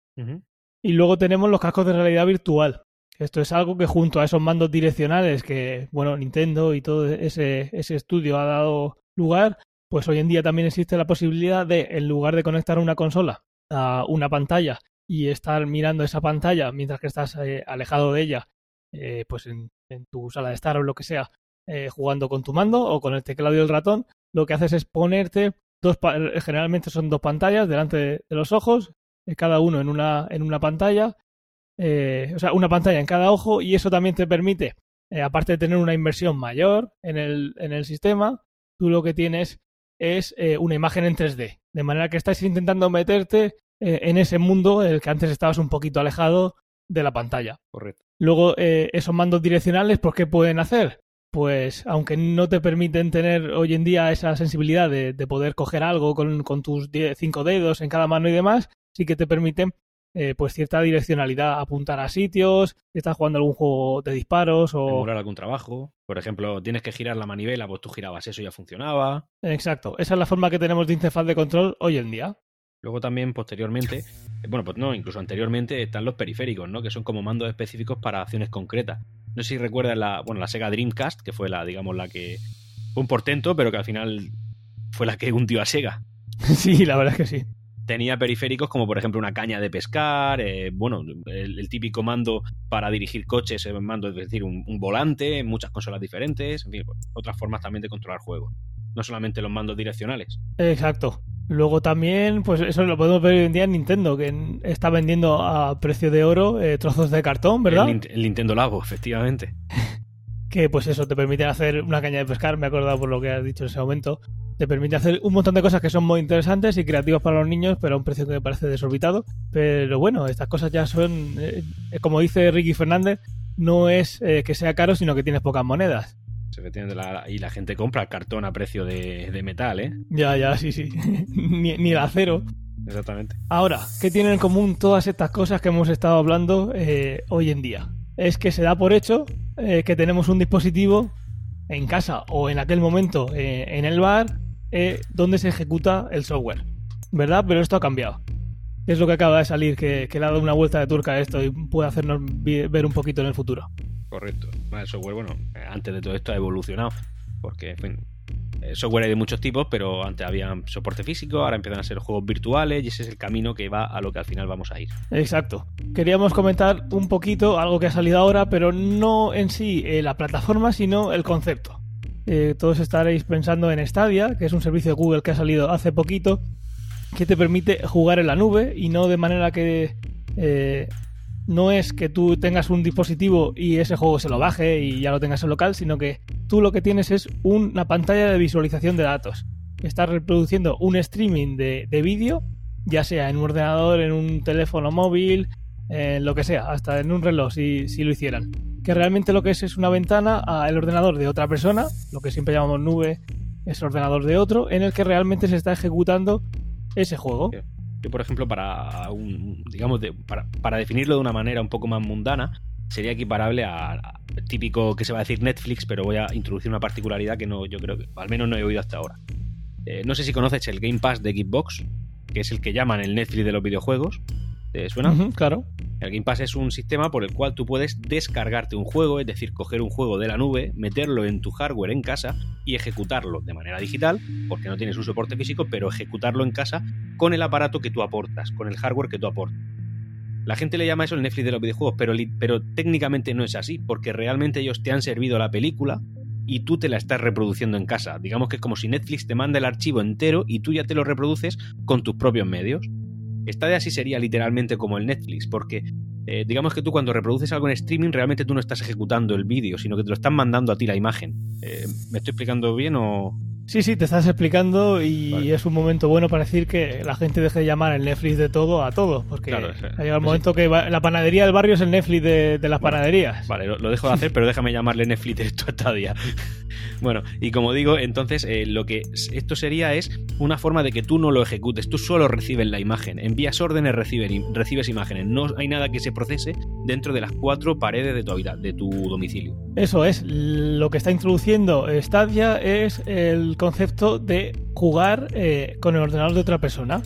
Speaker 2: Y luego tenemos los cascos de realidad virtual. Esto es algo que junto a esos mandos direccionales que, bueno, Nintendo y todo ese, ese estudio ha dado lugar, pues hoy en día también existe la posibilidad de, en lugar de conectar una consola a una pantalla y estar mirando esa pantalla mientras que estás eh, alejado de ella, eh, pues en, tu sala de estar o lo que sea, eh, jugando con tu mando o con el teclado y el ratón, lo que haces es ponerte dos, generalmente son dos pantallas delante de, de los ojos, cada uno en una, en una pantalla, eh, o sea, una pantalla en cada ojo y eso también te permite, eh, aparte de tener una inversión mayor en el, en el sistema, tú lo que tienes es eh, una imagen en 3D, de manera que estás intentando meterte eh, en ese mundo en el que antes estabas un poquito alejado de la pantalla.
Speaker 3: Correcto.
Speaker 2: Luego, esos mandos direccionales, ¿por qué pueden hacer? Pues, aunque no te permiten tener hoy en día esa sensibilidad de, de poder coger algo con, con tus die- cinco dedos en cada mano y demás, sí que te permiten eh, pues cierta direccionalidad, apuntar a sitios, si estás jugando algún juego de disparos o...
Speaker 3: Emular algún trabajo. Por ejemplo, tienes que girar la manivela, pues tú girabas eso y ya funcionaba.
Speaker 2: Exacto, esa es la forma que tenemos de interfaz de control hoy en día.
Speaker 3: Luego también, posteriormente, eh, bueno, pues no, incluso anteriormente están los periféricos, ¿no? Que son como mandos específicos para acciones concretas. No sé si recuerdas la, bueno, la Sega Dreamcast, que fue la, digamos, la que fue un portento, pero que al final fue la que hundió a Sega.
Speaker 2: sí, la verdad es que sí.
Speaker 3: Tenía periféricos como por ejemplo una caña de pescar, eh, bueno, el, el típico mando para dirigir coches, el mando, es decir, un, un volante, muchas consolas diferentes, en fin, pues, otras formas también de controlar juegos. No solamente los mandos direccionales.
Speaker 2: Exacto. Luego también, pues eso lo podemos ver hoy en día en Nintendo, que está vendiendo a precio de oro eh, trozos de cartón, ¿verdad?
Speaker 3: El, el Nintendo Labo, efectivamente.
Speaker 2: que pues eso, te permite hacer una caña de pescar, me he acordado por lo que has dicho en ese momento, te permite hacer un montón de cosas que son muy interesantes y creativas para los niños, pero a un precio que me parece desorbitado. Pero bueno, estas cosas ya son, eh, como dice Ricky Fernández, no es eh, que sea caro, sino que tienes pocas monedas.
Speaker 3: La- y la gente compra cartón a precio de, de metal, ¿eh?
Speaker 2: Ya, ya, sí, sí. ni, ni el acero.
Speaker 3: Exactamente.
Speaker 2: Ahora, ¿qué tienen en común todas estas cosas que hemos estado hablando eh, hoy en día? Es que se da por hecho eh, que tenemos un dispositivo en casa o en aquel momento eh, en el bar eh, donde se ejecuta el software, ¿verdad? Pero esto ha cambiado. Es lo que acaba de salir, que, le ha dado una vuelta de turca a esto y puede hacernos ver un poquito en el futuro.
Speaker 3: Correcto. El software, bueno, antes de todo esto ha evolucionado. Porque, en fin, software hay de muchos tipos, pero antes había soporte físico, ahora empiezan a ser juegos virtuales y ese es el camino que va a lo que al final vamos a ir.
Speaker 2: Exacto. Queríamos comentar un poquito algo que ha salido ahora, pero no en sí eh, la plataforma, sino el concepto. Eh, todos estaréis pensando en Stadia, que es un servicio de Google que ha salido hace poquito, que te permite jugar en la nube y no de manera que eh, no es que tú tengas un dispositivo y ese juego se lo baje y ya lo tengas en local, sino que tú lo que tienes es una pantalla de visualización de datos. Estás reproduciendo un streaming de, de vídeo, ya sea en un ordenador, en un teléfono móvil, en lo que sea, hasta en un reloj si, si lo hicieran. Que realmente lo que es es una ventana al ordenador de otra persona, lo que siempre llamamos nube es ordenador de otro, en el que realmente se está ejecutando ese juego.
Speaker 3: Yo, por ejemplo, para un, digamos, de- para, para definirlo de una manera un poco más mundana, sería equiparable a, típico que se va a decir Netflix, pero voy a introducir una particularidad que no, yo creo que al menos no he oído hasta ahora. Eh, no sé si conoces el Game Pass de Xbox, que es el que llaman el Netflix de los videojuegos. ¿Te suena?
Speaker 2: Claro.
Speaker 3: El Game Pass es un sistema por el cual tú puedes descargarte un juego, es decir, coger un juego de la nube, meterlo en tu hardware en casa y ejecutarlo de manera digital, porque no tienes un soporte físico, pero ejecutarlo en casa con el aparato que tú aportas, con el hardware que tú aportas. La gente le llama eso el Netflix de los videojuegos, pero, pero técnicamente no es así, porque realmente ellos te han servido la película y tú te la estás reproduciendo en casa. Digamos que es como si Netflix te manda el archivo entero y tú ya te lo reproduces con tus propios medios. Stadia así sería literalmente como el Netflix, porque eh, digamos que tú cuando reproduces algo en streaming realmente tú no estás ejecutando el vídeo, sino que te lo están mandando a ti la imagen. Eh, ¿Me estoy explicando bien o...?
Speaker 2: Sí, sí, te estás explicando y es un momento bueno para decir que la gente deje de llamar el Netflix de todo a todo, porque ha llegado el momento que la panadería del barrio es el Netflix de, las panaderías.
Speaker 3: Vale, lo, dejo de hacer, pero déjame llamarle Netflix de esto esta día. Bueno, y como digo, entonces eh, lo que esto sería es una forma de que tú no lo ejecutes, tú solo recibes la imagen, envías órdenes, recibes, recibes imágenes, no hay nada que se procese dentro de las cuatro paredes de tu habitación, de tu domicilio.
Speaker 2: Eso es, lo que está introduciendo Stadia es el concepto de jugar eh, con el ordenador de otra persona.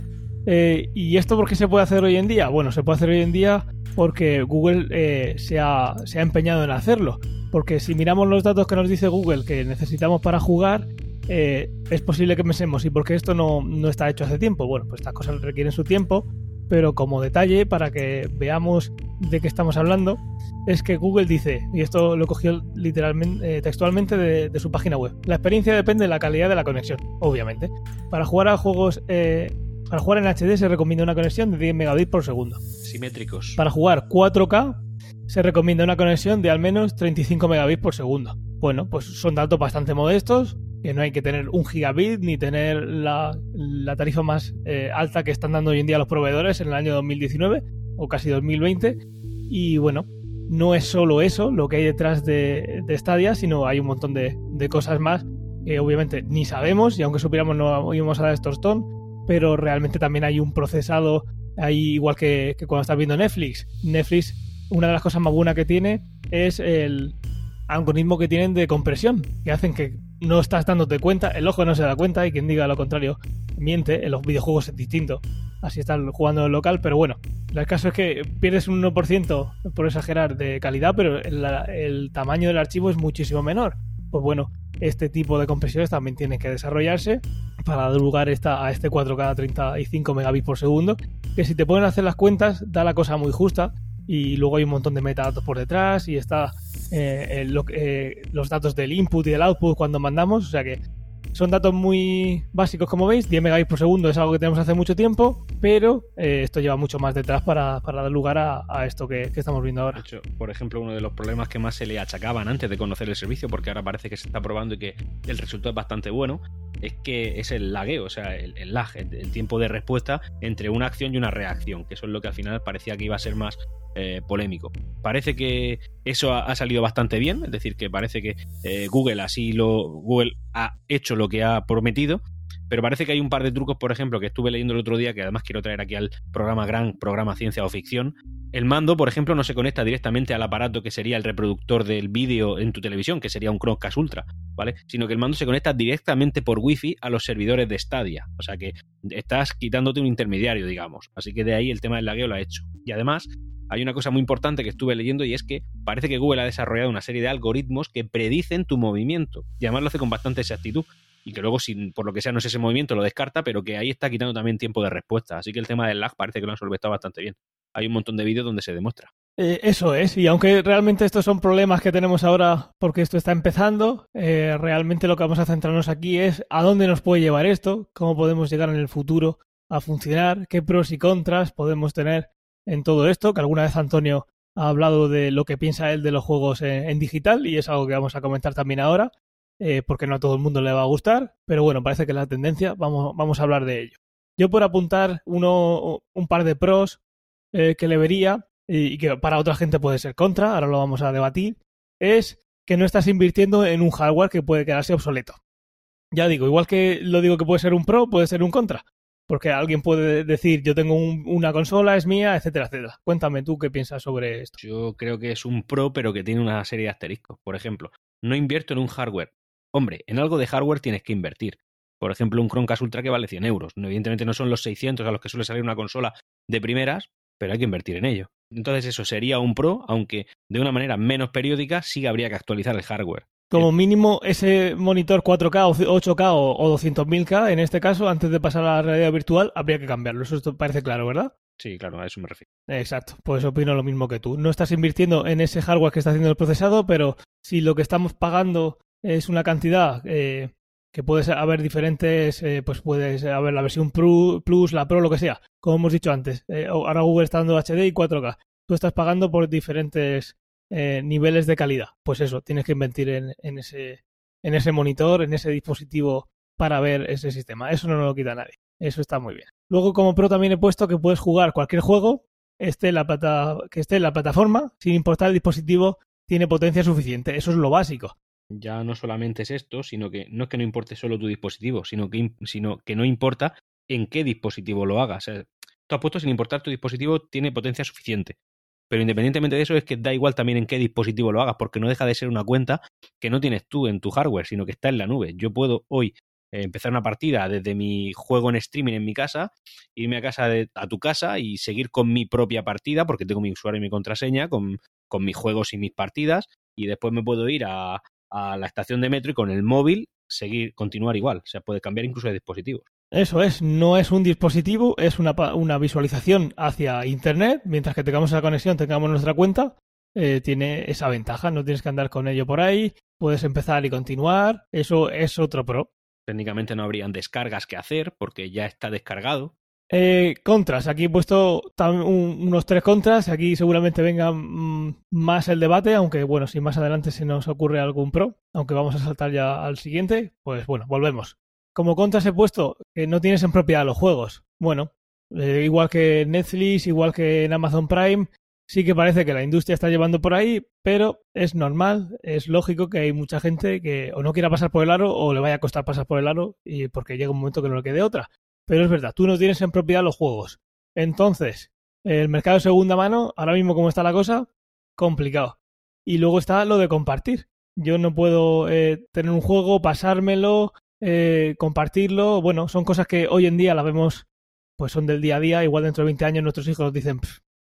Speaker 2: Eh, ¿Y esto por qué se puede hacer hoy en día? Bueno, se puede hacer hoy en día porque Google eh, se, ha, empeñado en hacerlo. Porque si miramos los datos que nos dice Google que necesitamos para jugar, es posible que pensemos, ¿y por qué esto no, no, está hecho hace tiempo? Bueno, pues estas cosas requieren su tiempo, pero como detalle, para que veamos de qué estamos hablando, es que Google dice, y esto lo cogió literalmente, eh, textualmente de, su página web, la experiencia depende de la calidad de la conexión, obviamente. Para jugar a juegos, eh, para jugar en HD se recomienda una conexión de 10 megabits por segundo.
Speaker 3: Simétricos.
Speaker 2: Para jugar 4K se recomienda una conexión de al menos 35 megabits por segundo. Bueno, pues son datos bastante modestos, que no hay que tener un gigabit ni tener la, tarifa más eh, alta que están dando hoy en día los proveedores en el año 2019 o casi 2020. Y bueno, no es solo eso lo que hay detrás de, de Stadia, sino hay un montón de, cosas más que obviamente ni sabemos y aunque supiéramos no íbamos a dar estos ton, pero realmente también hay un procesado ahí igual que, que cuando estás viendo Netflix. Netflix, una de las cosas más buenas que tiene es el algoritmo que tienen de compresión, que hacen que no estás dándote cuenta, el ojo no se da cuenta y quien diga lo contrario miente, en los videojuegos es distinto, así están jugando en local, pero bueno, el caso es que pierdes un 1% por exagerar de calidad, pero el, tamaño del archivo es muchísimo menor. Pues bueno, este tipo de compresiones también tienen que desarrollarse para dar lugar esta, a este 4K 35 megabits por segundo, que si te a hacer las cuentas da la cosa muy justa y luego hay un montón de metadatos por detrás y está eh, eh, los datos del input y del output cuando mandamos, o sea que son datos muy básicos, como veis. 10 megabits por segundo es algo que tenemos hace mucho tiempo, pero eh, esto lleva mucho más detrás para, dar lugar a, esto que, estamos viendo ahora.
Speaker 3: De hecho, por ejemplo, uno de los problemas que más se le achacaban antes de conocer el servicio, porque ahora parece que se está probando y que el resultado es bastante bueno, es que es el lagueo, o sea, el, lag, el, tiempo de respuesta entre una acción y una reacción, que eso es lo que al final parecía que iba a ser más eh, polémico. Parece que eso ha, salido bastante bien, es decir, que parece que eh, Google así lo. Google ha hecho lo que ha prometido. Pero parece que hay un par de trucos, por ejemplo, que estuve leyendo el otro día, que además quiero traer aquí al programa gran programa Ciencia o Ficción. El mando, por ejemplo, no se conecta directamente al aparato que sería el reproductor del vídeo en tu televisión, que sería un Chromecast Ultra, ¿vale? Sino que el mando se conecta directamente por Wi-Fi a los servidores de Stadia. O sea que estás quitándote un intermediario, digamos. Así que de ahí el tema del lagueo lo ha hecho. Y además, hay una cosa muy importante que estuve leyendo y es que parece que Google ha desarrollado una serie de algoritmos que predicen tu movimiento. Y además lo hace con bastante exactitud. Y que luego, si por lo que sea no es ese movimiento, lo descarta, pero que ahí está quitando también tiempo de respuesta. Así que el tema del lag parece que lo han solventado bastante bien. Hay un montón de vídeos donde se demuestra.
Speaker 2: Eh, eso es, y aunque realmente estos son problemas que tenemos ahora porque esto está empezando, eh, realmente lo que vamos a centrarnos aquí es a dónde nos puede llevar esto, cómo podemos llegar en el futuro a funcionar, qué pros y contras podemos tener en todo esto, que alguna vez Antonio ha hablado de lo que piensa él de los juegos en, digital y es algo que vamos a comentar también ahora, eh, porque no a todo el mundo le va a gustar, pero bueno, parece que es la tendencia, vamos, a hablar de ello. Yo por apuntar uno, un par de pros eh, que le vería y, que para otra gente puede ser contra, ahora lo vamos a debatir, es que no estás invirtiendo en un hardware que puede quedarse obsoleto. Ya digo, igual que lo digo que puede ser un pro, puede ser un contra. Porque alguien puede decir, yo tengo una consola, es mía, etcétera, etcétera. Cuéntame tú qué piensas sobre esto.
Speaker 3: Yo creo que es un pro, pero que tiene una serie de asteriscos. Por ejemplo, no invierto en un hardware. Hombre, en algo de hardware tienes que invertir. Por ejemplo, un Chromecast Ultra que vale 100 euros. Evidentemente no son los 600 a los que suele salir una consola de primeras, pero hay que invertir en ello. Entonces eso sería un pro, aunque de una manera menos periódica sí habría que actualizar el hardware.
Speaker 2: Como mínimo ese monitor 4K o 8K o, 200.000K, en este caso, antes de pasar a la realidad virtual, habría que cambiarlo. Eso parece claro, ¿verdad?
Speaker 3: Sí, claro, a eso me refiero.
Speaker 2: Exacto, pues opino lo mismo que tú. No estás invirtiendo en ese hardware que está haciendo el procesado, pero si lo que estamos pagando es una cantidad eh, que puede haber diferentes, eh, pues puedes haber la versión Plus, la Pro, lo que sea, como hemos dicho antes. Eh, ahora Google está dando HD y 4K. Tú estás pagando por diferentes niveles de calidad. Pues eso, tienes que invertir en, ese, en ese monitor, en ese dispositivo para ver ese sistema. Eso no lo quita nadie. Eso está muy bien. Luego, como Pro, también he puesto que puedes jugar cualquier juego esté la plata, que esté en la plataforma, sin importar el dispositivo, tiene potencia suficiente. Eso es lo básico
Speaker 3: ya no solamente es esto, sino que no es que no importe solo tu dispositivo, sino que, sino que no importa en qué dispositivo lo hagas. O tú has puesto sin importar tu dispositivo tiene potencia suficiente. Pero independientemente de eso, es que da igual también en qué dispositivo lo hagas, porque no deja de ser una cuenta que no tienes tú en tu hardware, sino que está en la nube. Yo puedo hoy eh, empezar una partida desde mi juego en streaming en mi casa, irme a casa a tu casa y seguir con mi propia partida, porque tengo mi usuario y mi contraseña, con, con mis juegos y mis partidas, y después me puedo ir a, a la estación de metro y con el móvil seguir, continuar igual. O sea, puede cambiar incluso de dispositivo.
Speaker 2: Eso es, no es un dispositivo, es una, una visualización hacia Internet. Mientras que tengamos esa conexión, tengamos nuestra cuenta, eh, tiene esa ventaja. No tienes que andar con ello por ahí, puedes empezar y continuar. Eso es otro pro.
Speaker 3: Técnicamente no habrían descargas que hacer porque ya está descargado.
Speaker 2: Eh, contras, aquí he puesto unos tres contras, aquí seguramente venga mm, más el debate, aunque bueno, si más adelante se nos ocurre algún pro, aunque vamos a saltar ya al siguiente, pues bueno, volvemos. Como contras he puesto que no tienes en propiedad los juegos. Bueno, eh, igual que Netflix, igual que en Amazon Prime, sí que parece que la industria está llevando por ahí, pero es normal, es lógico que hay mucha gente que o no quiera pasar por el aro o le vaya a costar pasar por el aro y porque llega un momento que no le quede otra. Pero es verdad, tú no tienes en propiedad los juegos. Entonces, el mercado de segunda mano, ahora mismo como está la cosa, complicado. Y luego está lo de compartir. Yo no puedo eh, tener un juego, pasármelo, eh, compartirlo. Bueno, son cosas que hoy en día la vemos, pues son del día a día. Igual dentro de 20 años nuestros hijos dicen,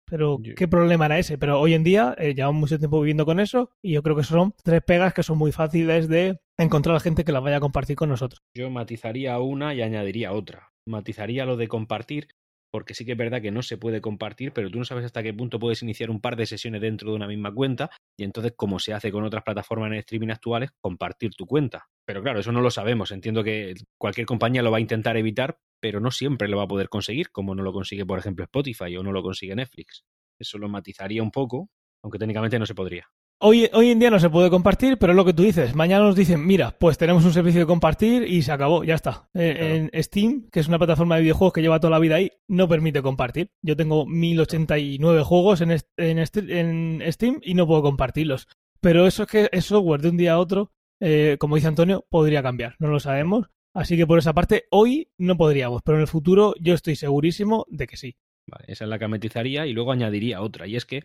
Speaker 2: pero ¿qué problema era ese? Pero hoy en día eh, llevamos mucho tiempo viviendo con eso y yo creo que son tres pegas que son muy fáciles de encontrar a la gente que las vaya a compartir con nosotros.
Speaker 3: Yo matizaría una y añadiría otra matizaría lo de compartir, porque sí que es verdad que no se puede compartir, pero tú no sabes hasta qué punto puedes iniciar un par de sesiones dentro de una misma cuenta y entonces, como se hace con otras plataformas en streaming actuales, compartir tu cuenta. Pero claro, eso no lo sabemos. Entiendo que cualquier compañía lo va a intentar evitar, pero no siempre lo va a poder conseguir, como no lo consigue, por ejemplo, Spotify o no lo consigue Netflix. Eso lo matizaría un poco, aunque técnicamente no se podría.
Speaker 2: Hoy, hoy en día no se puede compartir, pero es lo que tú dices. Mañana nos dicen, mira, pues tenemos un servicio de compartir y se acabó, ya está. Eh, en Steam, que es una plataforma de videojuegos que lleva toda la vida ahí, no permite compartir. Yo tengo 1089 juegos en, en, Steam y no puedo compartirlos. Pero eso es que es software de un día a otro, eh, como dice Antonio, podría cambiar. No lo sabemos. Así que por esa parte, hoy no podríamos, pero en el futuro yo estoy segurísimo de que sí.
Speaker 3: Vale, esa es la que metizaría y luego añadiría otra. Y es que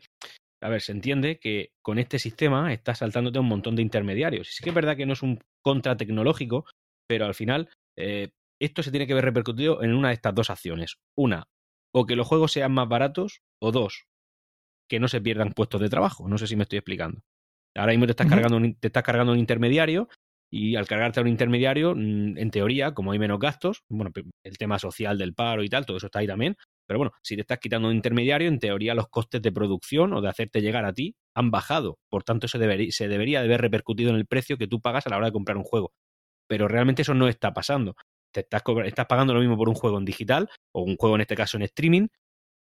Speaker 3: a ver, se entiende que con este sistema estás saltándote un montón de intermediarios. Y sí que es verdad que no es un contra tecnológico, pero al final eh, esto se tiene que ver repercutido en una de estas dos acciones. Una, o que los juegos sean más baratos, o dos, que no se pierdan puestos de trabajo. No sé si me estoy explicando. Ahora mismo te estás, cargando, un, te estás cargando un intermediario y al cargarte a un intermediario, mm, en teoría, como hay menos gastos, bueno, el tema social del paro y tal, todo eso está ahí también, pero bueno, si te estás quitando un intermediario, en teoría los costes de producción o de hacerte llegar a ti han bajado. Por tanto, se, debería, se debería de ver repercutido en el precio que tú pagas a la hora de comprar un juego. Pero realmente eso no está pasando. Te estás, estás pagando lo mismo por un juego en digital o un juego en este caso en streaming.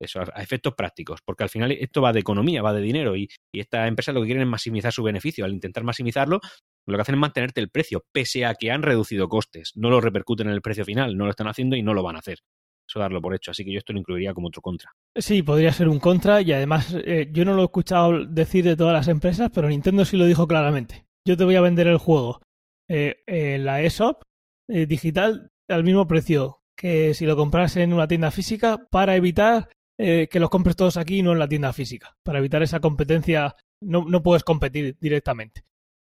Speaker 3: Eso a, efectos prácticos, porque al final esto va de economía, va de dinero y, y estas empresas lo que quieren es maximizar su beneficio. Al intentar maximizarlo, lo que hacen es mantenerte el precio, pese a que han reducido costes. No lo repercuten en el precio final, no lo están haciendo y no lo van a hacer eso darlo por hecho. Así que yo esto lo incluiría como otro contra.
Speaker 2: Sí, podría ser un contra y además eh, yo no lo he escuchado decir de todas las empresas, pero Nintendo sí lo dijo claramente. Yo te voy a vender el juego eh, en la eShop eh, digital al mismo precio que si lo compras en una tienda física para evitar que los compres todos aquí y no en la tienda física. Para evitar esa competencia, no, no puedes competir directamente.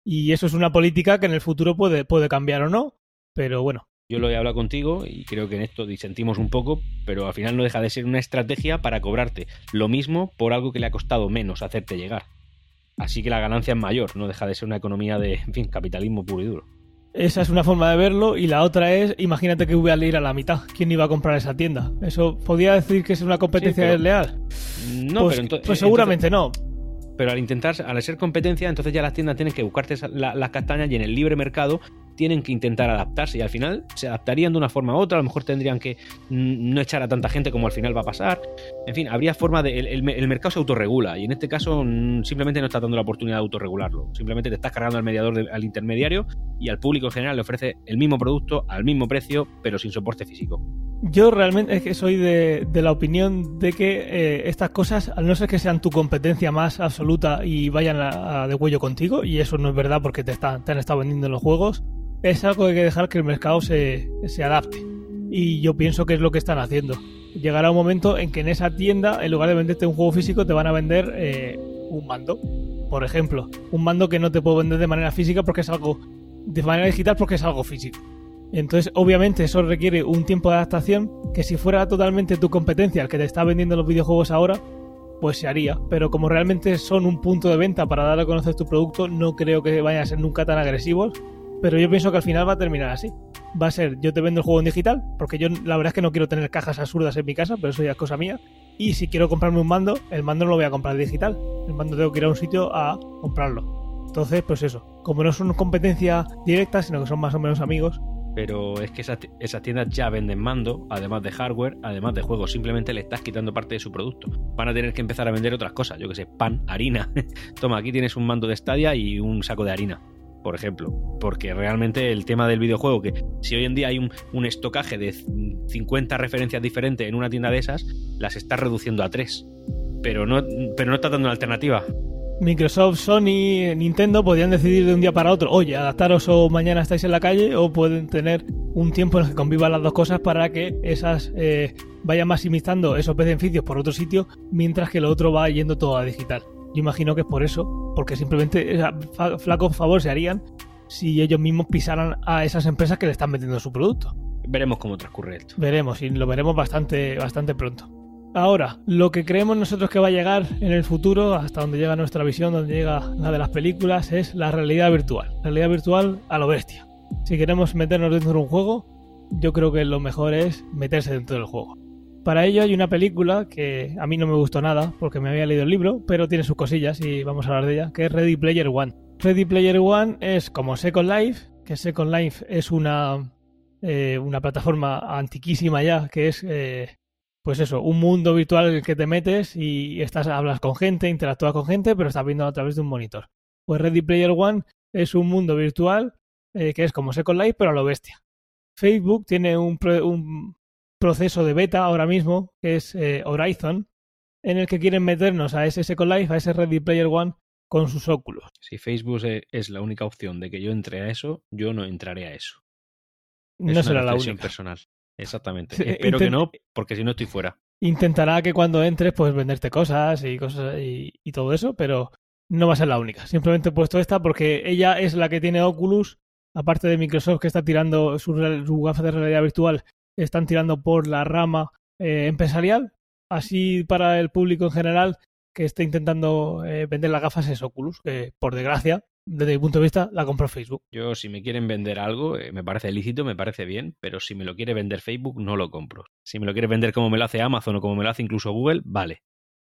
Speaker 2: Y eso es una política que en el futuro puede, puede cambiar o no, pero bueno,
Speaker 3: yo lo he hablado contigo y creo que en esto disentimos un poco, pero al final no deja de ser una estrategia para cobrarte lo mismo por algo que le ha costado menos hacerte llegar. Así que la ganancia es mayor, no deja de ser una economía de, en fin, capitalismo puro y duro.
Speaker 2: Esa es una forma de verlo y la otra es, imagínate que voy a ir a la mitad. ¿Quién iba a comprar esa tienda? ¿Eso podría decir que es una competencia
Speaker 3: Sí, pero-
Speaker 2: desleal?
Speaker 3: No,
Speaker 2: pues,
Speaker 3: pero
Speaker 2: pues seguramente no.
Speaker 3: Pero al intentar, al ser competencia, entonces ya las tiendas tienen que buscarte la- las castañas y en el libre mercado tienen que intentar adaptarse y al final se adaptarían de una forma u otra, a lo mejor tendrían que mm, no echar a tanta gente como al final va a pasar. En fin, habría forma de... El, mercado se autorregula y en este caso mm, simplemente no estás dando la oportunidad de autorregularlo. Simplemente te estás cargando al mediador, de- al intermediario y al público en general le ofrece el mismo producto al mismo precio pero sin soporte físico.
Speaker 2: Yo realmente es que soy de, la opinión de que eh, estas cosas, al no ser que sean tu competencia más absoluta y vayan a, a de cuello contigo, y eso no es verdad porque te, están, te han estado vendiendo los juegos, es algo que hay que dejar que el mercado se, se adapte. Y yo pienso que es lo que están haciendo. Llegará un momento en que en esa tienda, en lugar de venderte un juego físico, te van a vender eh, un mando. Por ejemplo, un mando que no te puedo vender de manera física porque es algo. de manera digital porque es algo físico. Entonces, obviamente, eso requiere un tiempo de adaptación que si fuera totalmente tu competencia el que te está vendiendo los videojuegos ahora, pues se haría. Pero como realmente son un punto de venta para dar a conocer tu producto, no creo que vayan a ser nunca tan agresivos. Pero yo pienso que al final va a terminar así. Va a ser, yo te vendo el juego en digital, porque yo la verdad es que no quiero tener cajas absurdas en mi casa, pero eso ya es cosa mía. Y si quiero comprarme un mando, el mando no lo voy a comprar digital. El mando tengo que ir a un sitio a comprarlo. Entonces, pues eso. Como no son competencia directa, sino que son más o menos amigos,
Speaker 3: Pero es que esas, ti- esas tiendas ya venden mando, además de hardware, además de juegos. Simplemente le estás quitando parte de su producto. Van a tener que empezar a vender otras cosas. Yo que sé, pan, harina. Toma, aquí tienes un mando de Stadia y un saco de harina, por ejemplo. Porque realmente el tema del videojuego, que si hoy en día hay un, estocaje de 50 referencias diferentes en una tienda de esas, las estás reduciendo a 3. Pero no, pero no estás dando una alternativa.
Speaker 2: Microsoft, Sony, Nintendo podrían decidir de un día para otro, oye, adaptaros o mañana estáis en la calle, o pueden tener un tiempo en el que convivan las dos cosas para que esas eh, vayan maximizando esos beneficios por otro sitio, mientras que lo otro va yendo todo a digital. Yo imagino que es por eso, porque simplemente eh, fa- flaco favor se harían si ellos mismos pisaran a esas empresas que le están vendiendo su producto.
Speaker 3: Veremos cómo transcurre esto.
Speaker 2: Veremos y lo veremos bastante, bastante pronto. Ahora, lo que creemos nosotros que va a llegar en el futuro, hasta donde llega nuestra visión, donde llega la de las películas, es la realidad virtual. Realidad virtual a lo bestia. Si queremos meternos dentro de un juego, yo creo que lo mejor es meterse dentro del juego. Para ello hay una película que a mí no me gustó nada porque me había leído el libro, pero tiene sus cosillas y vamos a hablar de ella, que es Ready Player One. Ready Player One es como Second Life, que Second Life es una, eh, una plataforma antiquísima ya, que es eh, pues eso, un mundo virtual en el que te metes y estás, hablas con gente, interactúas con gente, pero estás viendo a través de un monitor. Pues Ready Player One es un mundo virtual eh, que es como Second Life, pero a lo bestia. Facebook tiene un, un proceso de beta ahora mismo, que es eh, Horizon, en el que quieren meternos a ese Second Life, a ese Ready Player One, con sus óculos.
Speaker 3: Si Facebook e- es la única opción de que yo entre a eso, yo no entraré a eso. Es
Speaker 2: No será la única.
Speaker 3: personal. Exactamente.
Speaker 2: Sí,
Speaker 3: Espero que no, porque si no estoy fuera.
Speaker 2: Intentará que cuando entres, pues venderte cosas y cosas y, y todo eso, pero no va a ser la única. Simplemente he puesto esta porque ella es la que tiene Oculus, aparte de Microsoft que está tirando su, su gafas de realidad virtual, están tirando por la rama eh, empresarial. Así para el público en general que esté intentando eh, vender las gafas es Oculus, que por desgracia, desde mi punto de vista, la compró Facebook.
Speaker 3: Yo, si me quieren vender algo, eh, me parece lícito, me parece bien, pero si me lo quiere vender Facebook, no lo compro. Si me lo quiere vender como me lo hace Amazon o como me lo hace incluso Google, vale.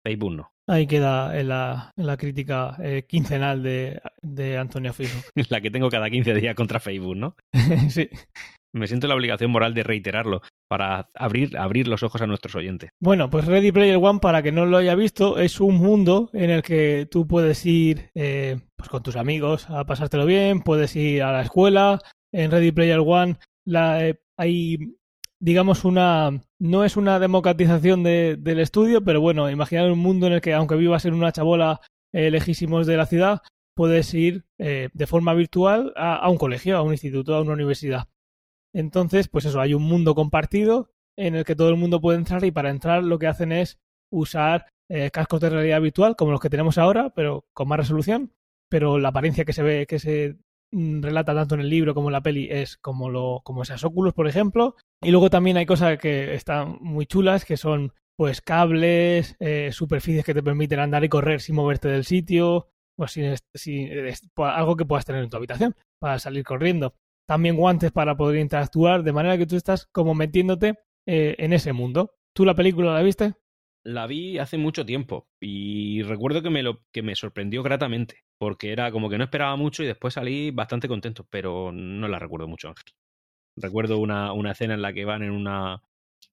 Speaker 3: Facebook no.
Speaker 2: Ahí queda en la, en la crítica eh, quincenal de, de Antonio Facebook.
Speaker 3: la que tengo cada 15 días contra Facebook, ¿no?
Speaker 2: sí.
Speaker 3: Me siento la obligación moral de reiterarlo para abrir, abrir los ojos a nuestros oyentes.
Speaker 2: Bueno, pues Ready Player One, para que no lo haya visto, es un mundo en el que tú puedes ir eh, pues con tus amigos a pasártelo bien, puedes ir a la escuela. En Ready Player One la, eh, hay, digamos, una... No es una democratización de- del estudio, pero bueno, imaginar un mundo en el que, aunque vivas en una chabola eh, lejísimos de la ciudad, puedes ir eh, de forma virtual a, a un colegio, a un instituto, a una universidad. Entonces, pues eso, hay un mundo compartido en el que todo el mundo puede entrar y para entrar lo que hacen es usar eh, cascos de realidad virtual como los que tenemos ahora, pero con más resolución, pero la apariencia que se ve, que se mm, relata tanto en el libro como en la peli es como lo como esas óculos, por ejemplo. Y luego también hay cosas que están muy chulas, que son pues cables, eh, superficies que te permiten andar y correr sin moverte del sitio, pues sin, sin- est- algo que puedas tener en tu habitación para salir corriendo. También guantes para poder interactuar, de manera que tú estás como metiéndote eh, en ese mundo. ¿Tú la película la viste?
Speaker 3: La vi hace mucho tiempo y recuerdo que me, lo, que me sorprendió gratamente, porque era como que no esperaba mucho y después salí bastante contento, pero no la recuerdo mucho, Ángel. Recuerdo una, una escena en la que van en una,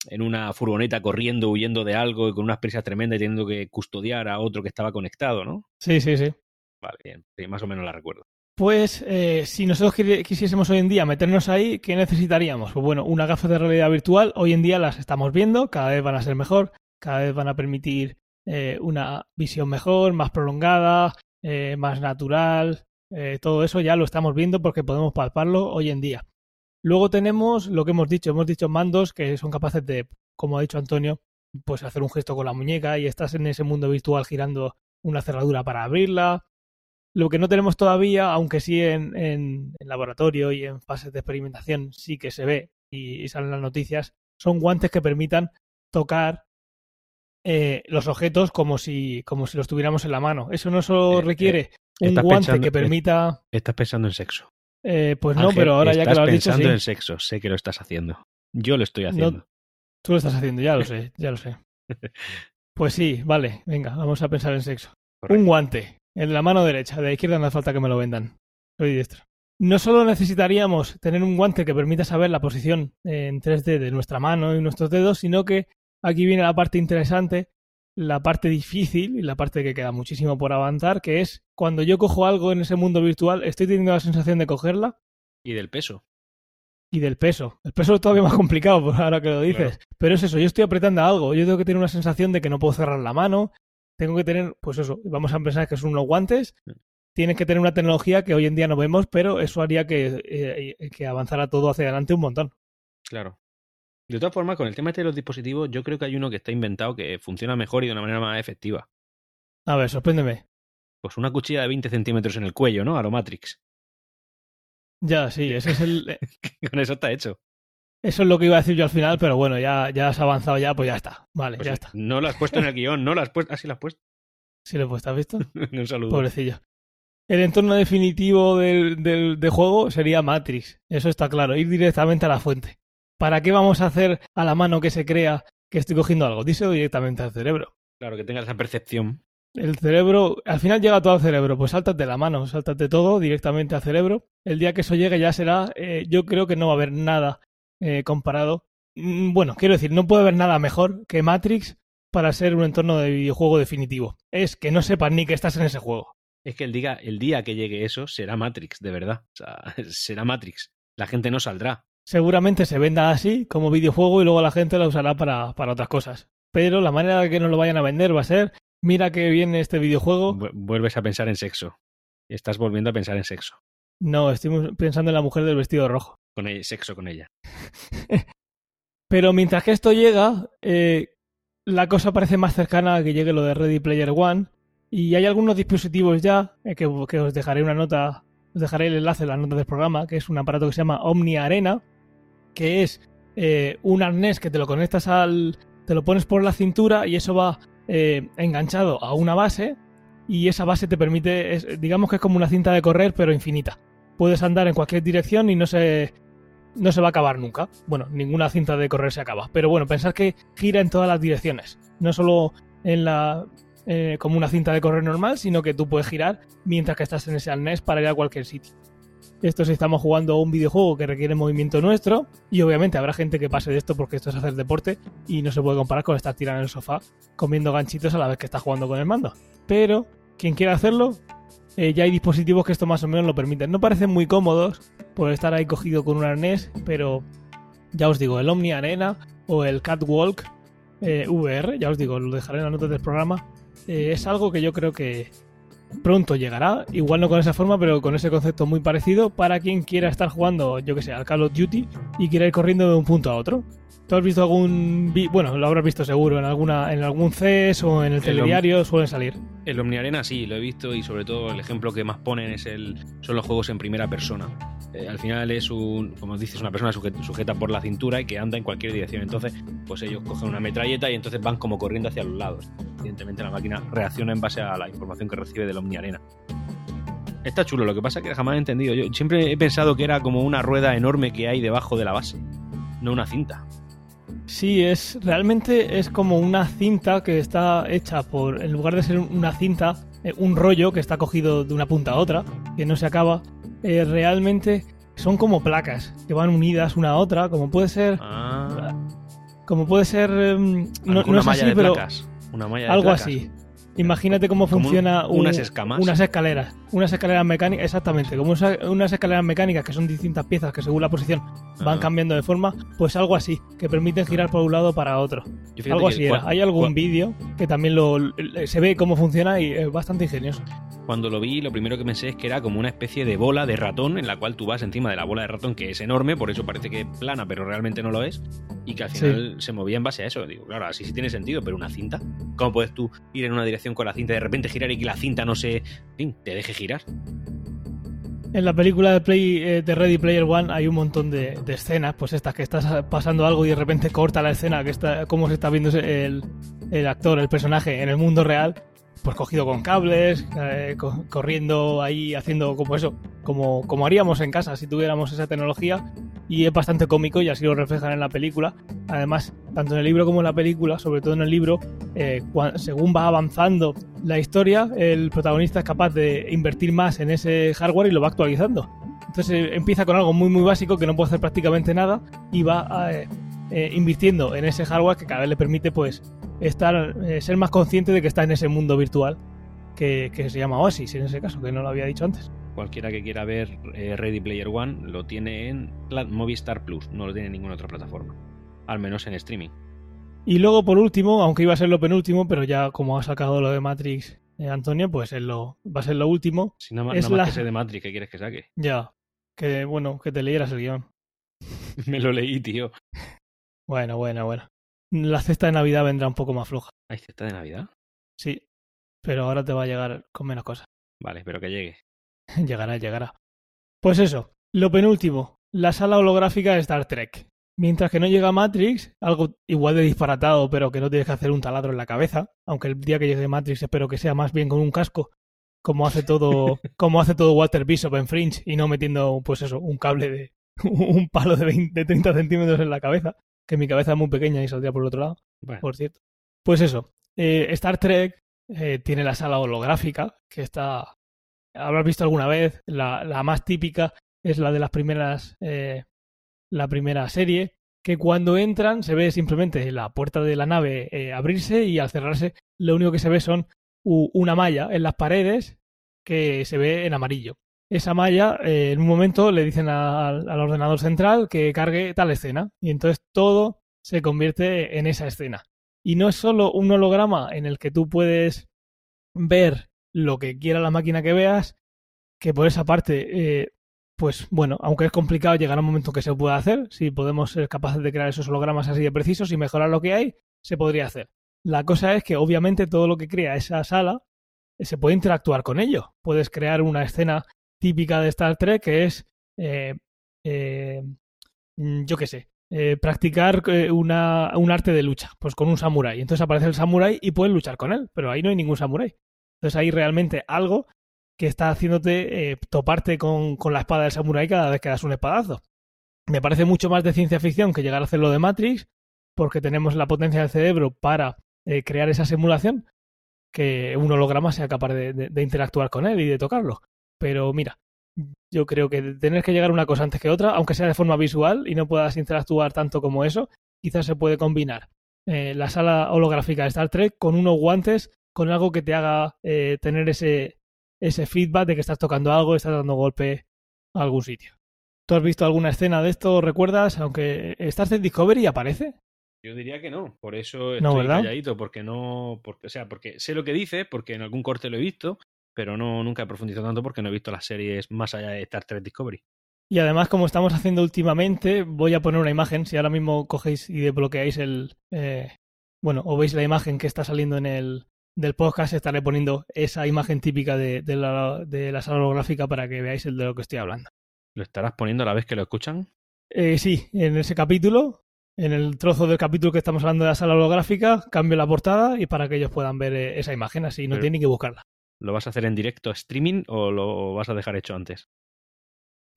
Speaker 3: en una furgoneta corriendo, huyendo de algo y con unas prisas tremendas y teniendo que custodiar a otro que estaba conectado, ¿no?
Speaker 2: Sí, sí, sí.
Speaker 3: Vale, bien, sí, más o menos la recuerdo.
Speaker 2: Pues eh, si nosotros quisiésemos hoy en día meternos ahí, ¿qué necesitaríamos? Pues bueno, una gafa de realidad virtual, hoy en día las estamos viendo, cada vez van a ser mejor, cada vez van a permitir eh, una visión mejor, más prolongada, eh, más natural, todo eso ya lo estamos viendo porque podemos palparlo hoy en día. Luego tenemos lo que hemos dicho, hemos dicho mandos que son capaces de, como ha dicho Antonio, pues hacer un gesto con la muñeca y estás en ese mundo virtual girando una cerradura para abrirla, lo que no tenemos todavía, aunque sí en, en, laboratorio y en fases de experimentación sí que se ve y, salen las noticias, son guantes que permitan tocar eh, los objetos como si, como si los tuviéramos en la mano. Eso no solo eh, requiere
Speaker 3: eh,
Speaker 2: un guante que permita.
Speaker 3: Estás pensando en sexo.
Speaker 2: pues no, pero ahora ya que lo has dicho.
Speaker 3: Estás pensando en sexo, sé que lo estás haciendo. Yo lo estoy haciendo.
Speaker 2: tú lo estás haciendo, ya lo sé, ya lo sé. Pues sí, vale, venga, vamos a pensar en sexo. Un guante en la mano derecha, de la izquierda no hace falta que me lo vendan. Soy diestro. No solo necesitaríamos tener un guante que permita saber la posición en 3D de nuestra mano y nuestros dedos, sino que aquí viene la parte interesante, la parte difícil y la parte que queda muchísimo por avanzar, que es cuando yo cojo algo en ese mundo virtual, estoy teniendo la sensación de cogerla.
Speaker 3: Y del peso.
Speaker 2: Y del peso. El peso es todavía más complicado, por ahora que lo dices. Pero es eso, yo estoy apretando algo, yo tengo que tener una sensación de que no puedo cerrar la mano, tengo que tener, pues eso, vamos a pensar que son unos guantes, tienes que tener una tecnología que hoy en día no vemos, pero eso haría que, eh, que avanzara todo hacia adelante un montón.
Speaker 3: Claro. De todas formas, con el tema de los dispositivos, yo creo que hay uno que está inventado que funciona mejor y de una manera más efectiva.
Speaker 2: A ver, sorpréndeme.
Speaker 3: Pues una cuchilla de 20 centímetros en el cuello, ¿no? A lo Matrix.
Speaker 2: Ya, sí, ese es el... Eh,
Speaker 3: con eso está hecho.
Speaker 2: Eso es lo que iba a decir yo al final, pero bueno, ya, ya has avanzado ya, pues ya está. Vale,
Speaker 3: pues
Speaker 2: ya está.
Speaker 3: No lo has puesto en el guion, no lo has puesto. Ah, sí lo has puesto.
Speaker 2: Sí lo he puesto, ¿has visto?
Speaker 3: Un saludo.
Speaker 2: Pobrecillo. El entorno definitivo del, del, juego sería Matrix. Eso está claro. Ir directamente a la fuente. ¿Para qué vamos a hacer a la mano que se crea que estoy cogiendo algo? Díselo directamente al cerebro.
Speaker 3: Claro, que tenga esa percepción.
Speaker 2: El cerebro, al final llega todo al cerebro, pues sáltate la mano, sáltate todo directamente al cerebro. El día que eso llegue ya será, eh, yo creo que no va a haber nada eh, comparado Mm, bueno, quiero decir, no puede haber nada mejor que Matrix para ser un entorno de videojuego definitivo. Es que no sepan ni que estás en ese juego.
Speaker 3: Es que el día, el día que llegue eso será Matrix, de verdad. O sea, será Matrix. La gente no saldrá.
Speaker 2: Seguramente se venda así como videojuego y luego la gente la usará para, para otras cosas. Pero la manera de que nos lo vayan a vender va a ser, mira que viene este videojuego.
Speaker 3: Vuelves a pensar en sexo. Estás volviendo a pensar en sexo.
Speaker 2: No, estoy pensando en la mujer del vestido rojo.
Speaker 3: Con el sexo con ella.
Speaker 2: Pero mientras que esto llega, eh, la cosa parece más cercana a que llegue lo de Ready Player One. Y hay algunos dispositivos ya, eh, que, os dejaré una nota, os dejaré el enlace en las notas del programa, que es un aparato que se llama Omni Arena, que es eh, un arnés que te lo conectas al. te lo pones por la cintura y eso va enganchado a una base. Y esa base te permite, digamos que es como una cinta de correr, pero infinita. Puedes andar en cualquier dirección y no se, no se va a acabar nunca. Bueno, ninguna cinta de correr se acaba. Pero bueno, pensad que gira en todas las direcciones. No solo en la eh, como una cinta de correr normal, sino que tú puedes girar mientras que estás en ese arnés para ir a cualquier sitio. Esto si estamos jugando a un videojuego que requiere movimiento nuestro, y obviamente habrá gente que pase de esto porque esto es hacer deporte y no se puede comparar con estar tirando en el sofá comiendo ganchitos a la vez que está jugando con el mando. Pero quien quiera hacerlo, eh, ya hay dispositivos que esto más o menos lo permiten. No parecen muy cómodos por estar ahí cogido con un arnés, pero ya os digo, el Omni Arena o el Catwalk eh, VR, ya os digo, lo dejaré en las notas del programa, eh, es algo que yo creo que pronto llegará, igual no con esa forma, pero con ese concepto muy parecido para quien quiera estar jugando, yo que sé, al Call of Duty y quiera ir corriendo de un punto a otro. ¿Tú has visto algún... bueno, lo habrás visto seguro, en alguna en algún CES o en el, telediario suelen salir?
Speaker 3: El OmniArena sí, lo he visto y sobre todo el ejemplo que más ponen es el, son los juegos en primera persona. Eh, al final es un, como dices, una persona sujeta, por la cintura y que anda en cualquier dirección. Entonces, pues ellos cogen una metralleta y entonces van como corriendo hacia los lados. Evidentemente la máquina reacciona en base a la información que recibe del OmniArena. Está chulo, lo que pasa es que jamás he entendido. Yo siempre he pensado que era como una rueda enorme que hay debajo de la base, no una cinta.
Speaker 2: Sí, es realmente es como una cinta que está hecha por, en lugar de ser una cinta, eh, un rollo que está cogido de una punta a otra, que no se acaba. eh, realmente son como placas que van unidas una a otra, como puede ser,
Speaker 3: Ah,
Speaker 2: como puede ser, em, no, es así, pero
Speaker 3: placas. Una malla de
Speaker 2: algo
Speaker 3: placas.
Speaker 2: así. Imagínate cómo funciona
Speaker 3: un- unas
Speaker 2: un-
Speaker 3: escamas.
Speaker 2: unas escaleras, unas escaleras mecánicas, exactamente, como unas escaleras mecánicas que son distintas piezas que según la posición van
Speaker 3: Ah.
Speaker 2: cambiando de forma, pues algo así, que permiten girar por un lado para otro. Algo así era. Hay algún vídeo que también lo, se ve cómo funciona y es bastante ingenioso.
Speaker 3: Cuando lo vi, lo primero que pensé es que era como una especie de bola de ratón en la cual tú vas encima de la bola de ratón, que es enorme, por eso parece que es plana, pero realmente no lo es, y que al
Speaker 2: Sí.
Speaker 3: final se movía en base a eso. Digo, claro, así sí tiene sentido, pero una cinta. ¿Cómo puedes tú ir en una dirección con la cinta y de repente girar y que la cinta no se. te deje girar?
Speaker 2: En la película de, Play, eh, de Ready Player One hay un montón de, de escenas, pues estas que estás pasando algo y de repente corta la escena, que está cómo se está viendo el, el actor, el personaje en el mundo real, pues cogido con cables, eh, co- corriendo ahí, haciendo como eso, como, como haríamos en casa si tuviéramos esa tecnología. Y es bastante cómico y así lo reflejan en la película. Además, tanto en el libro como en la película, sobre todo en el libro, eh, cua- según va avanzando la historia, el protagonista es capaz de invertir más en ese hardware y lo va actualizando. Entonces eh, empieza con algo muy muy básico que no puede hacer prácticamente nada y va eh, eh, invirtiendo en ese hardware que cada vez le permite pues estar eh, ser más consciente de que está en ese mundo virtual que, que se llama Oasis en ese caso, que no lo había dicho antes.
Speaker 3: Cualquiera que quiera ver eh, Ready Player One lo tiene en Movistar Plus, no lo tiene en ninguna otra plataforma. Al menos en streaming.
Speaker 2: Y luego, por último, aunque iba a ser lo penúltimo, pero ya como ha sacado lo de Matrix Antonio, pues es lo, va a ser lo último.
Speaker 3: Si nada más,
Speaker 2: Es
Speaker 3: nada más
Speaker 2: la-
Speaker 3: que de Matrix, ¿qué quieres que saque?
Speaker 2: Ya, que bueno, que te leyeras el guion.
Speaker 3: Me lo leí, tío.
Speaker 2: Bueno, bueno, bueno. La cesta de Navidad vendrá un poco más floja.
Speaker 3: ¿Hay cesta de Navidad?
Speaker 2: Sí, pero ahora te va a llegar con menos cosas.
Speaker 3: Vale, pero que llegue.
Speaker 2: llegará, llegará. Pues eso, lo penúltimo, la sala holográfica de Star Trek. Mientras que no llega Matrix, algo igual de disparatado, pero que no tienes que hacer un taladro en la cabeza, aunque el día que llegue Matrix espero que sea más bien con un casco, como hace todo, como hace todo Walter Bishop en Fringe, y no metiendo, pues eso, un cable de, un palo de, 20 de 30 centímetros en la cabeza, que mi cabeza es muy pequeña y saldría por el otro lado
Speaker 3: Bueno,
Speaker 2: por cierto. Pues eso, eh, Star Trek eh, tiene la sala holográfica, que está... Habrás visto alguna vez, la, la más típica es la de las primeras... eh, la primera serie, que cuando entran se ve simplemente la puerta de la nave eh, abrirse y al cerrarse lo único que se ve son una malla en las paredes que se ve en amarillo. Esa malla, eh, en un momento le dicen al ordenador central que cargue tal escena y entonces todo se convierte en esa escena. Y no es solo un holograma en el que tú puedes ver lo que quiera la máquina que veas, que por esa parte, eh, pues bueno, aunque es complicado, llegará un momento que se pueda hacer. Si podemos ser capaces de crear esos hologramas así de precisos y mejorar lo que hay, se podría hacer. La cosa es que obviamente todo lo que crea esa sala eh, se puede interactuar con ello. Puedes crear una escena típica de Star Trek que es, eh, eh, mm, yo qué sé, eh, practicar una, un arte de lucha, pues con un samurái. Entonces aparece el samurái y puedes luchar con él, pero ahí no hay ningún samurái. Entonces hay realmente algo que está haciéndote toparte con, con la espada del samurái cada vez que das un espadazo. Me parece mucho más de ciencia ficción que llegar a hacer lo de Matrix, porque tenemos la potencia del cerebro para crear esa simulación, que un holograma sea capaz de- de interactuar con él y de tocarlo. Pero mira, yo creo que tener que llegar una cosa antes que otra, aunque sea de forma visual y no puedas interactuar tanto como eso, quizás se puede combinar eh, la sala holográfica de Star Trek con unos guantes, con algo que te haga eh, tener ese, ese feedback de que estás tocando algo, estás dando golpe a algún sitio. ¿Tú has visto alguna escena de esto? ¿Recuerdas? Aunque Star Trek Discovery aparece.
Speaker 3: Yo diría que no, por eso estoy
Speaker 2: No,
Speaker 3: calladito, porque no, porque, o sea, porque sé lo que dice, porque en algún corte lo he visto, pero no nunca he profundizado tanto porque no he visto las series más allá de Star Trek Discovery.
Speaker 2: Y además, como estamos haciendo últimamente, voy a poner una imagen. Si ahora mismo cogéis y desbloqueáis el. eh, bueno, o veis la imagen que está saliendo en el del podcast, estaré poniendo esa imagen típica de, de la, de la sala holográfica para que veáis el de lo que estoy hablando.
Speaker 3: ¿Lo estarás poniendo a la vez que lo escuchan?
Speaker 2: Eh, sí, en ese capítulo, en el trozo del capítulo que estamos hablando de la sala holográfica, cambio la portada y para que ellos puedan ver eh, esa imagen, así no
Speaker 3: Pero-
Speaker 2: tienen que buscarla.
Speaker 3: ¿Lo vas a hacer en directo streaming o lo vas a dejar hecho antes?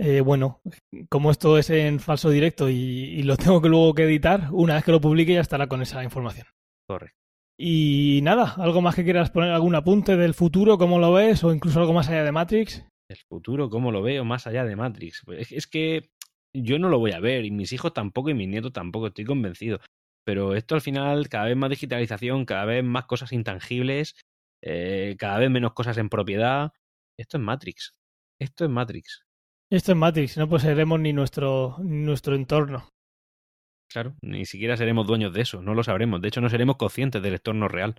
Speaker 2: Eh, bueno, como esto es en falso directo y, y, lo tengo que luego que editar, una vez que lo publique ya estará con esa información.
Speaker 3: Correcto.
Speaker 2: Y nada, ¿algo más que quieras poner? ¿Algún apunte del futuro? ¿Cómo lo ves? ¿O incluso algo más allá de Matrix?
Speaker 3: El futuro, ¿cómo lo veo más allá de Matrix? Pues es que yo no lo voy a ver y mis hijos tampoco y mis nietos tampoco, estoy convencido. Pero esto al final, cada vez más digitalización, cada vez más cosas intangibles, eh, cada vez menos cosas en propiedad. Esto es Matrix. Esto es Matrix.
Speaker 2: Esto es Matrix, no poseeremos ni nuestro, ni nuestro entorno.
Speaker 3: Claro, ni siquiera seremos dueños de eso, no lo sabremos. De hecho, no seremos conscientes del entorno real.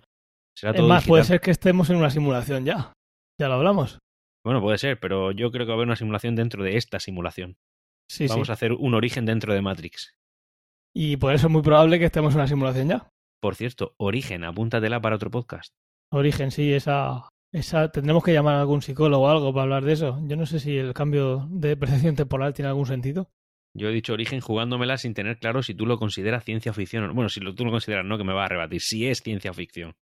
Speaker 2: Será todo es más, digital. puede ser que estemos en una simulación ya. Ya lo hablamos.
Speaker 3: Bueno, puede ser, pero yo creo que va a haber una simulación dentro de esta simulación.
Speaker 2: Sí,
Speaker 3: Vamos
Speaker 2: sí.
Speaker 3: a hacer un origen dentro de Matrix.
Speaker 2: Y por eso es muy probable que estemos en una simulación ya.
Speaker 3: Por cierto, Origen, apúntatela para otro podcast.
Speaker 2: Origen, sí, esa, esa. Tendremos que llamar a algún psicólogo o algo para hablar de eso. Yo no sé si el cambio de percepción temporal tiene algún sentido.
Speaker 3: Yo he dicho origen jugándomela sin tener claro si tú lo consideras ciencia ficción o no. Bueno, si lo, tú lo consideras, no, que me va a rebatir. Si es ciencia ficción.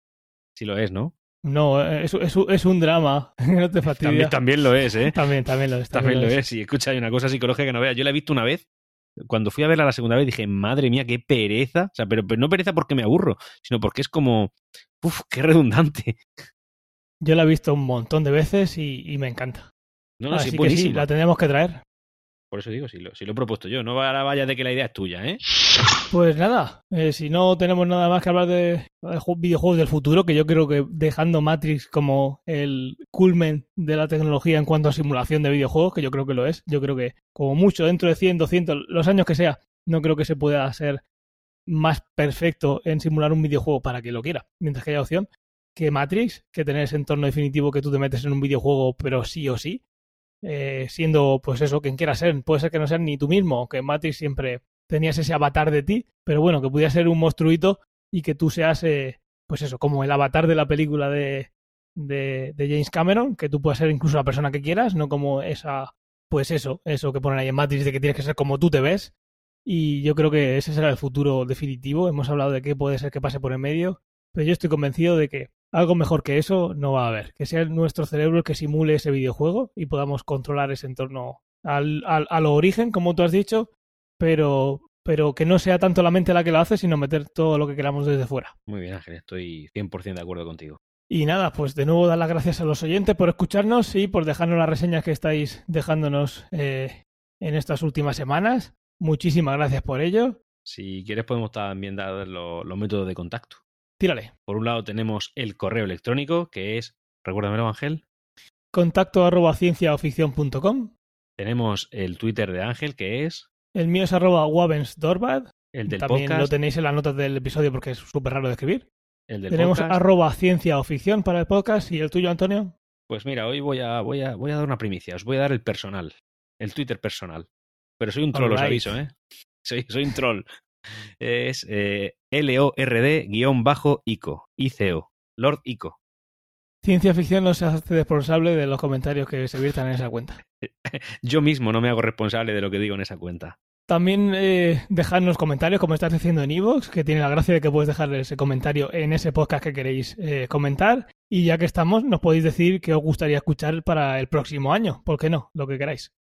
Speaker 3: Si lo es, ¿no?
Speaker 2: No, es, es, es un drama. no te.
Speaker 3: También, también, lo es, ¿eh?
Speaker 2: También, también lo es.
Speaker 3: También,
Speaker 2: También,
Speaker 3: lo es. Y escucha, hay una cosa psicológica que no veas. Yo la he visto una vez. Cuando fui a verla la segunda vez dije, madre mía, qué pereza. O sea, pero, pero no pereza porque me aburro, sino porque es como, uff, qué redundante.
Speaker 2: Yo la he visto un montón de veces y, y me encanta.
Speaker 3: No, no,
Speaker 2: Así
Speaker 3: sí,
Speaker 2: que sí, la tendremos que traer.
Speaker 3: Por eso digo, si lo, si lo he propuesto yo. No vaya de que la idea es tuya, ¿eh?
Speaker 2: Pues nada, eh, si no tenemos nada más que hablar de, de ju- videojuegos del futuro, que yo creo que dejando Matrix como el culmen de la tecnología en cuanto a simulación de videojuegos, que yo creo que lo es, yo creo que como mucho dentro de 100, 200, los años que sea, no creo que se pueda ser más perfecto en simular un videojuego para que lo quiera, mientras que haya opción, que Matrix, que tener ese entorno definitivo que tú te metes en un videojuego, pero sí o sí, eh, siendo pues eso, quien quiera ser, puede ser que no seas ni tú mismo, que Matrix siempre tenías ese avatar de ti, pero bueno, que pudiera ser un monstruito y que tú seas, eh, pues eso, como el avatar de la película de, de, de James Cameron, que tú puedas ser incluso la persona que quieras, no como esa, pues eso, eso que ponen ahí en Matrix de que tienes que ser como tú te ves. Y yo creo que ese será el futuro definitivo. Hemos hablado de qué puede ser que pase por en medio, pero yo estoy convencido de que algo mejor que eso no va a haber. Que sea nuestro cerebro el que simule ese videojuego y podamos controlar ese entorno al, al, a lo origen, como tú has dicho, pero, pero que no sea tanto la mente la que lo hace, sino meter todo lo que queramos desde fuera.
Speaker 3: Muy bien, Ángel, estoy 100% de acuerdo contigo.
Speaker 2: Y nada, pues de nuevo dar las gracias a los oyentes por escucharnos y por dejarnos las reseñas que estáis dejándonos eh, en estas últimas semanas. Muchísimas gracias por ello.
Speaker 3: Si quieres podemos también dar lo- los métodos de contacto.
Speaker 2: Tírale.
Speaker 3: Por un lado tenemos el correo electrónico, que es, recuérdamelo Ángel,
Speaker 2: Contacto arroba cienciaoficción.com.
Speaker 3: tenemos el Twitter de Ángel, que es
Speaker 2: El mío es arroba wabensdorbad.
Speaker 3: el del
Speaker 2: También
Speaker 3: podcast.
Speaker 2: lo tenéis en las notas del episodio porque es súper raro de escribir.
Speaker 3: el del
Speaker 2: Tenemos
Speaker 3: podcast.
Speaker 2: arroba ciencia o ficción para el podcast y el tuyo, Antonio.
Speaker 3: Pues mira, hoy voy a, voy, a, voy a dar una primicia. Os voy a dar el personal. El Twitter personal. Pero soy un troll, os
Speaker 2: Alright.
Speaker 3: aviso, ¿eh? Soy, soy un troll. Es eh, L-O-R-D-ICO. ICO. Lord ICO.
Speaker 2: Ciencia ficción no se hace responsable de los comentarios que se viertan en esa cuenta.
Speaker 3: Yo mismo no me hago responsable de lo que digo en esa cuenta.
Speaker 2: También eh, dejadnos comentarios, como estás haciendo en Evox, que tiene la gracia de que puedes dejar ese comentario en ese podcast que queréis eh, comentar. Y ya que estamos, nos podéis decir qué os gustaría escuchar para el próximo año. ¿Por qué no? Lo que queráis.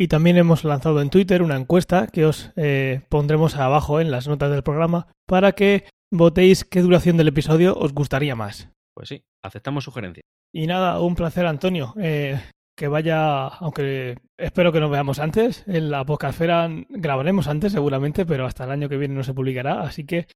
Speaker 2: Y también hemos lanzado en Twitter una encuesta que os eh, pondremos abajo en las notas del programa para que votéis qué duración del episodio os gustaría más.
Speaker 3: Pues sí, aceptamos sugerencias.
Speaker 2: Y nada, un placer, Antonio. Eh, que vaya, aunque espero que nos veamos antes. En la podcastfera grabaremos antes, seguramente, pero hasta el año que viene no se publicará. Así que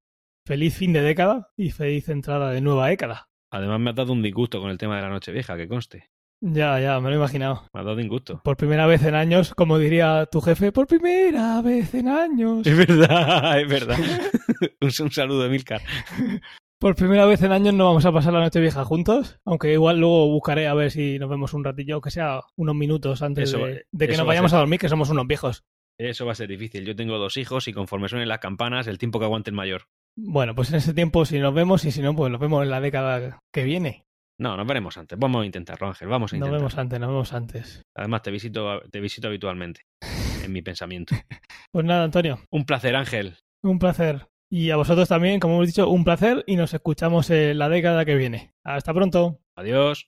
Speaker 2: feliz fin de década y feliz entrada de nueva década.
Speaker 3: Además me has dado un disgusto con el tema de la noche vieja, que conste.
Speaker 2: Ya, ya, me lo he imaginado.
Speaker 3: Me has dado disgusto.
Speaker 2: Por primera vez en años, como diría tu jefe, por primera vez en años.
Speaker 3: Es verdad, es verdad. un, un saludo, Emilcar.
Speaker 2: Por primera vez en años no vamos a pasar la noche vieja juntos, aunque igual luego buscaré a ver si nos vemos un ratillo, aunque sea unos minutos antes
Speaker 3: Eso-
Speaker 2: de, de que nos
Speaker 3: va a
Speaker 2: vayamos
Speaker 3: ser-
Speaker 2: a dormir, que somos unos viejos.
Speaker 3: Eso va a ser difícil. Yo tengo dos hijos y conforme suenen las campanas, el tiempo que aguante el mayor.
Speaker 2: Bueno, pues en ese tiempo si nos vemos y si no, pues nos vemos en la década que viene.
Speaker 3: No, nos veremos antes. Vamos a intentarlo, Ángel. Vamos a
Speaker 2: Nos
Speaker 3: intentarlo.
Speaker 2: vemos antes, nos vemos antes.
Speaker 3: Además, te visito, te visito habitualmente en mi pensamiento.
Speaker 2: Pues nada, Antonio,
Speaker 3: Un placer, Ángel.
Speaker 2: un placer. Y a vosotros también, como hemos dicho, un placer y nos escuchamos en la década que viene. Hasta pronto.
Speaker 3: Adiós.